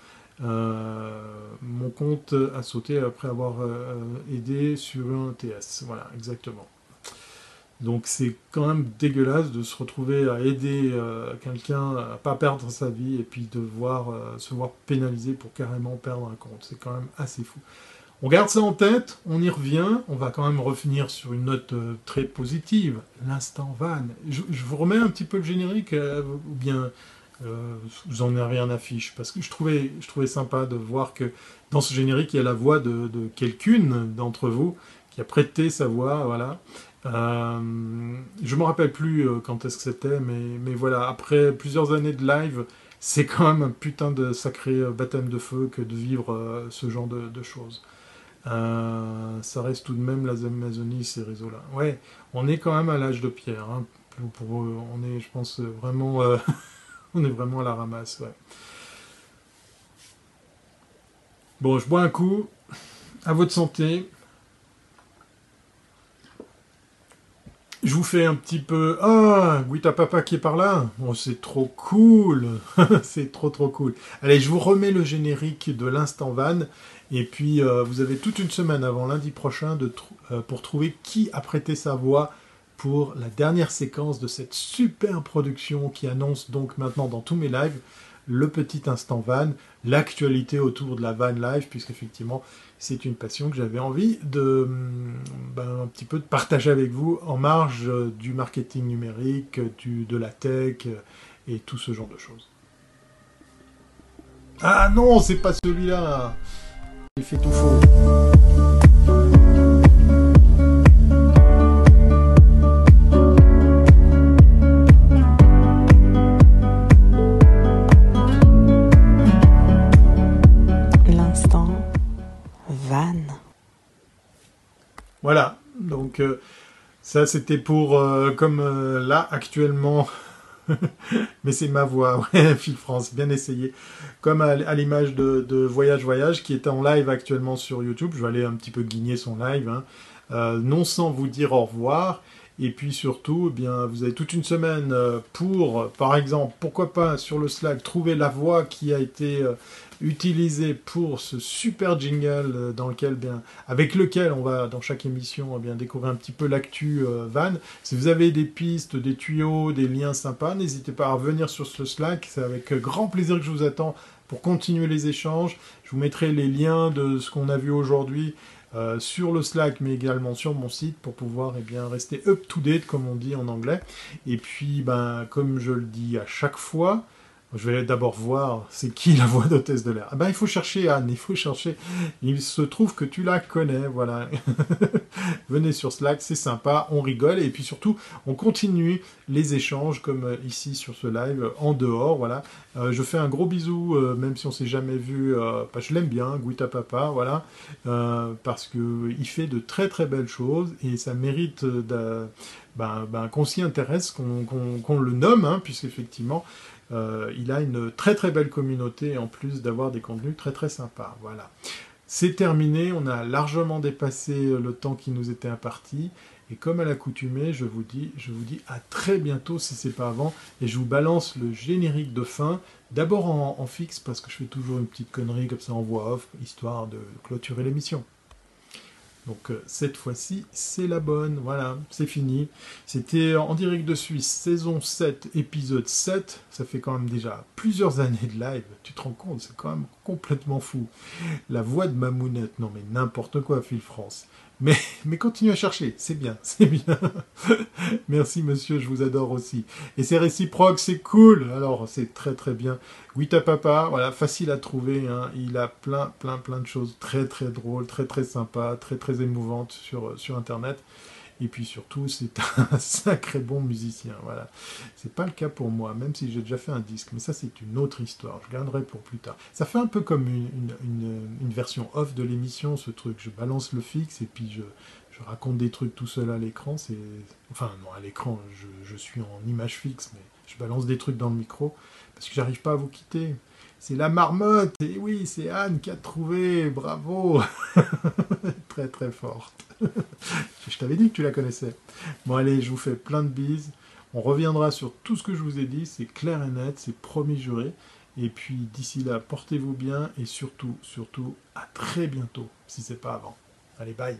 Euh, mon compte a sauté après avoir aidé sur un TS. Voilà, exactement. Donc c'est quand même dégueulasse de se retrouver à aider euh, quelqu'un à pas perdre sa vie et puis de voir, euh, se voir pénalisé pour carrément perdre un compte. C'est quand même assez fou. On garde ça en tête, on y revient, on va quand même revenir sur une note euh, très positive, l'instant van. Je, vous remets un petit peu le générique, ou bien vous en avez rien affiche, parce que je trouvais, je trouvais sympa de voir que dans ce générique, il y a la voix de, de quelqu'une d'entre vous qui a prêté sa voix, voilà. Euh, je me rappelle plus euh, quand est-ce que c'était, mais, mais voilà, après plusieurs années de live, c'est quand même un putain de sacré euh, baptême de feu que de vivre ce genre de, choses. Euh, ça reste tout de même la Amazonie, ces réseaux-là. Ouais, on est quand même à l'âge de pierre. Hein. On est, je pense, vraiment, euh, <laughs> on est vraiment à la ramasse. Bon, je bois un coup. À votre santé. Je vous fais un petit peu... Ah, Guita Papa qui est par là oh, C'est trop cool <laughs> C'est trop trop cool. Allez, je vous remets le générique de l'instant van. Et puis, euh, vous avez toute une semaine avant lundi prochain euh, pour trouver qui a prêté sa voix pour la dernière séquence de cette super production qui annonce donc maintenant dans tous mes lives le petit instant van, l'actualité autour de la van live, puisqu'effectivement, c'est une passion que j'avais envie de ben, un petit peu partager avec vous en marge du marketing numérique, de la tech et tout ce genre de choses. Ah non, c'est pas celui-là. Il fait tout faux. Euh, ça c'était pour, euh, comme euh, là actuellement, <laughs> mais c'est ma voix, <laughs> ouais, Phil France, bien essayé. Comme à, l'image de, Voyage Voyage qui est en live actuellement sur YouTube, je vais aller un petit peu guigner son live, hein. non sans vous dire au revoir. Et puis surtout, eh bien, vous avez toute une semaine pour, par exemple, pourquoi pas sur le Slack, trouver la voix qui a été utilisé pour ce super jingle euh, dans lequel, bien, avec lequel on va dans chaque émission eh bien découvrir un petit peu l'actu euh, van. Si vous avez des pistes, des tuyaux, des liens sympas, n'hésitez pas à revenir sur ce Slack. C'est avec grand plaisir que je vous attends pour continuer les échanges. Je vous mettrai les liens de ce qu'on a vu aujourd'hui euh, sur le Slack, mais également sur mon site pour pouvoir eh bien, rester up to date, comme on dit en anglais. Et puis, ben, comme je le dis à chaque fois, je vais d'abord voir c'est qui la voix d'hôtesse de l'air. Ah ben il faut chercher Anne, il faut chercher. Il se trouve que tu la connais, voilà. <laughs> Venez sur Slack, c'est sympa, on rigole et puis surtout on continue les échanges comme euh, ici sur ce live en dehors, voilà. Euh, je fais un gros bisou, euh, même si on s'est jamais vu, je l'aime bien, Guita Papa, voilà, parce que il fait de très très belles choses et ça mérite ben, ben, qu'on s'y intéresse, qu'on le nomme, hein, puisqu'effectivement euh, il a une très très belle communauté en plus d'avoir des contenus très très sympas. Voilà. C'est terminé, on a largement dépassé le temps qui nous était imparti. Et comme à l'accoutumée, je vous dis, je vous dis à très bientôt si c'est pas avant. Et je vous balance le générique de fin, d'abord en fixe parce que je fais toujours une petite connerie comme ça en voix off, histoire de clôturer l'émission. Donc euh, cette fois-ci, c'est la bonne. Voilà, c'est fini. C'était en direct de Suisse, saison 7, épisode 7. Ça fait quand même déjà plusieurs années de live. Tu te rends compte, c'est quand même complètement fou. La voix de Mamounette, non mais n'importe quoi, Phil France. Mais, mais continuez à chercher, c'est bien, <laughs> c'est bien. Merci monsieur, je vous adore aussi. Et c'est réciproque, c'est cool. Alors c'est très très bien. Wita Papa, voilà, facile à trouver. Hein. Il a plein plein plein de choses très très drôles, très très sympas, très très émouvantes sur, sur Internet. Et puis surtout, c'est un <laughs> sacré bon musicien. Voilà. C'est pas le cas pour moi, même si j'ai déjà fait un disque. Mais ça, c'est une autre histoire. Je garderai pour plus tard. Ça fait un peu comme une, version off de l'émission, ce truc. Je balance le fixe et puis je, raconte des trucs tout seul à l'écran. C'est, enfin, non, à l'écran, je, je suis en image fixe, mais je balance des trucs dans le micro parce que j'arrive pas à vous quitter. C'est la marmotte, et oui, c'est Anne qui a trouvé, bravo <laughs> Très très forte. <laughs> je t'avais dit que tu la connaissais. Bon allez, je vous fais plein de bises. On reviendra sur tout ce que je vous ai dit, c'est clair et net, c'est promis juré. Et puis d'ici là, portez-vous bien et surtout, surtout, à très bientôt, si c'est pas avant. Allez, bye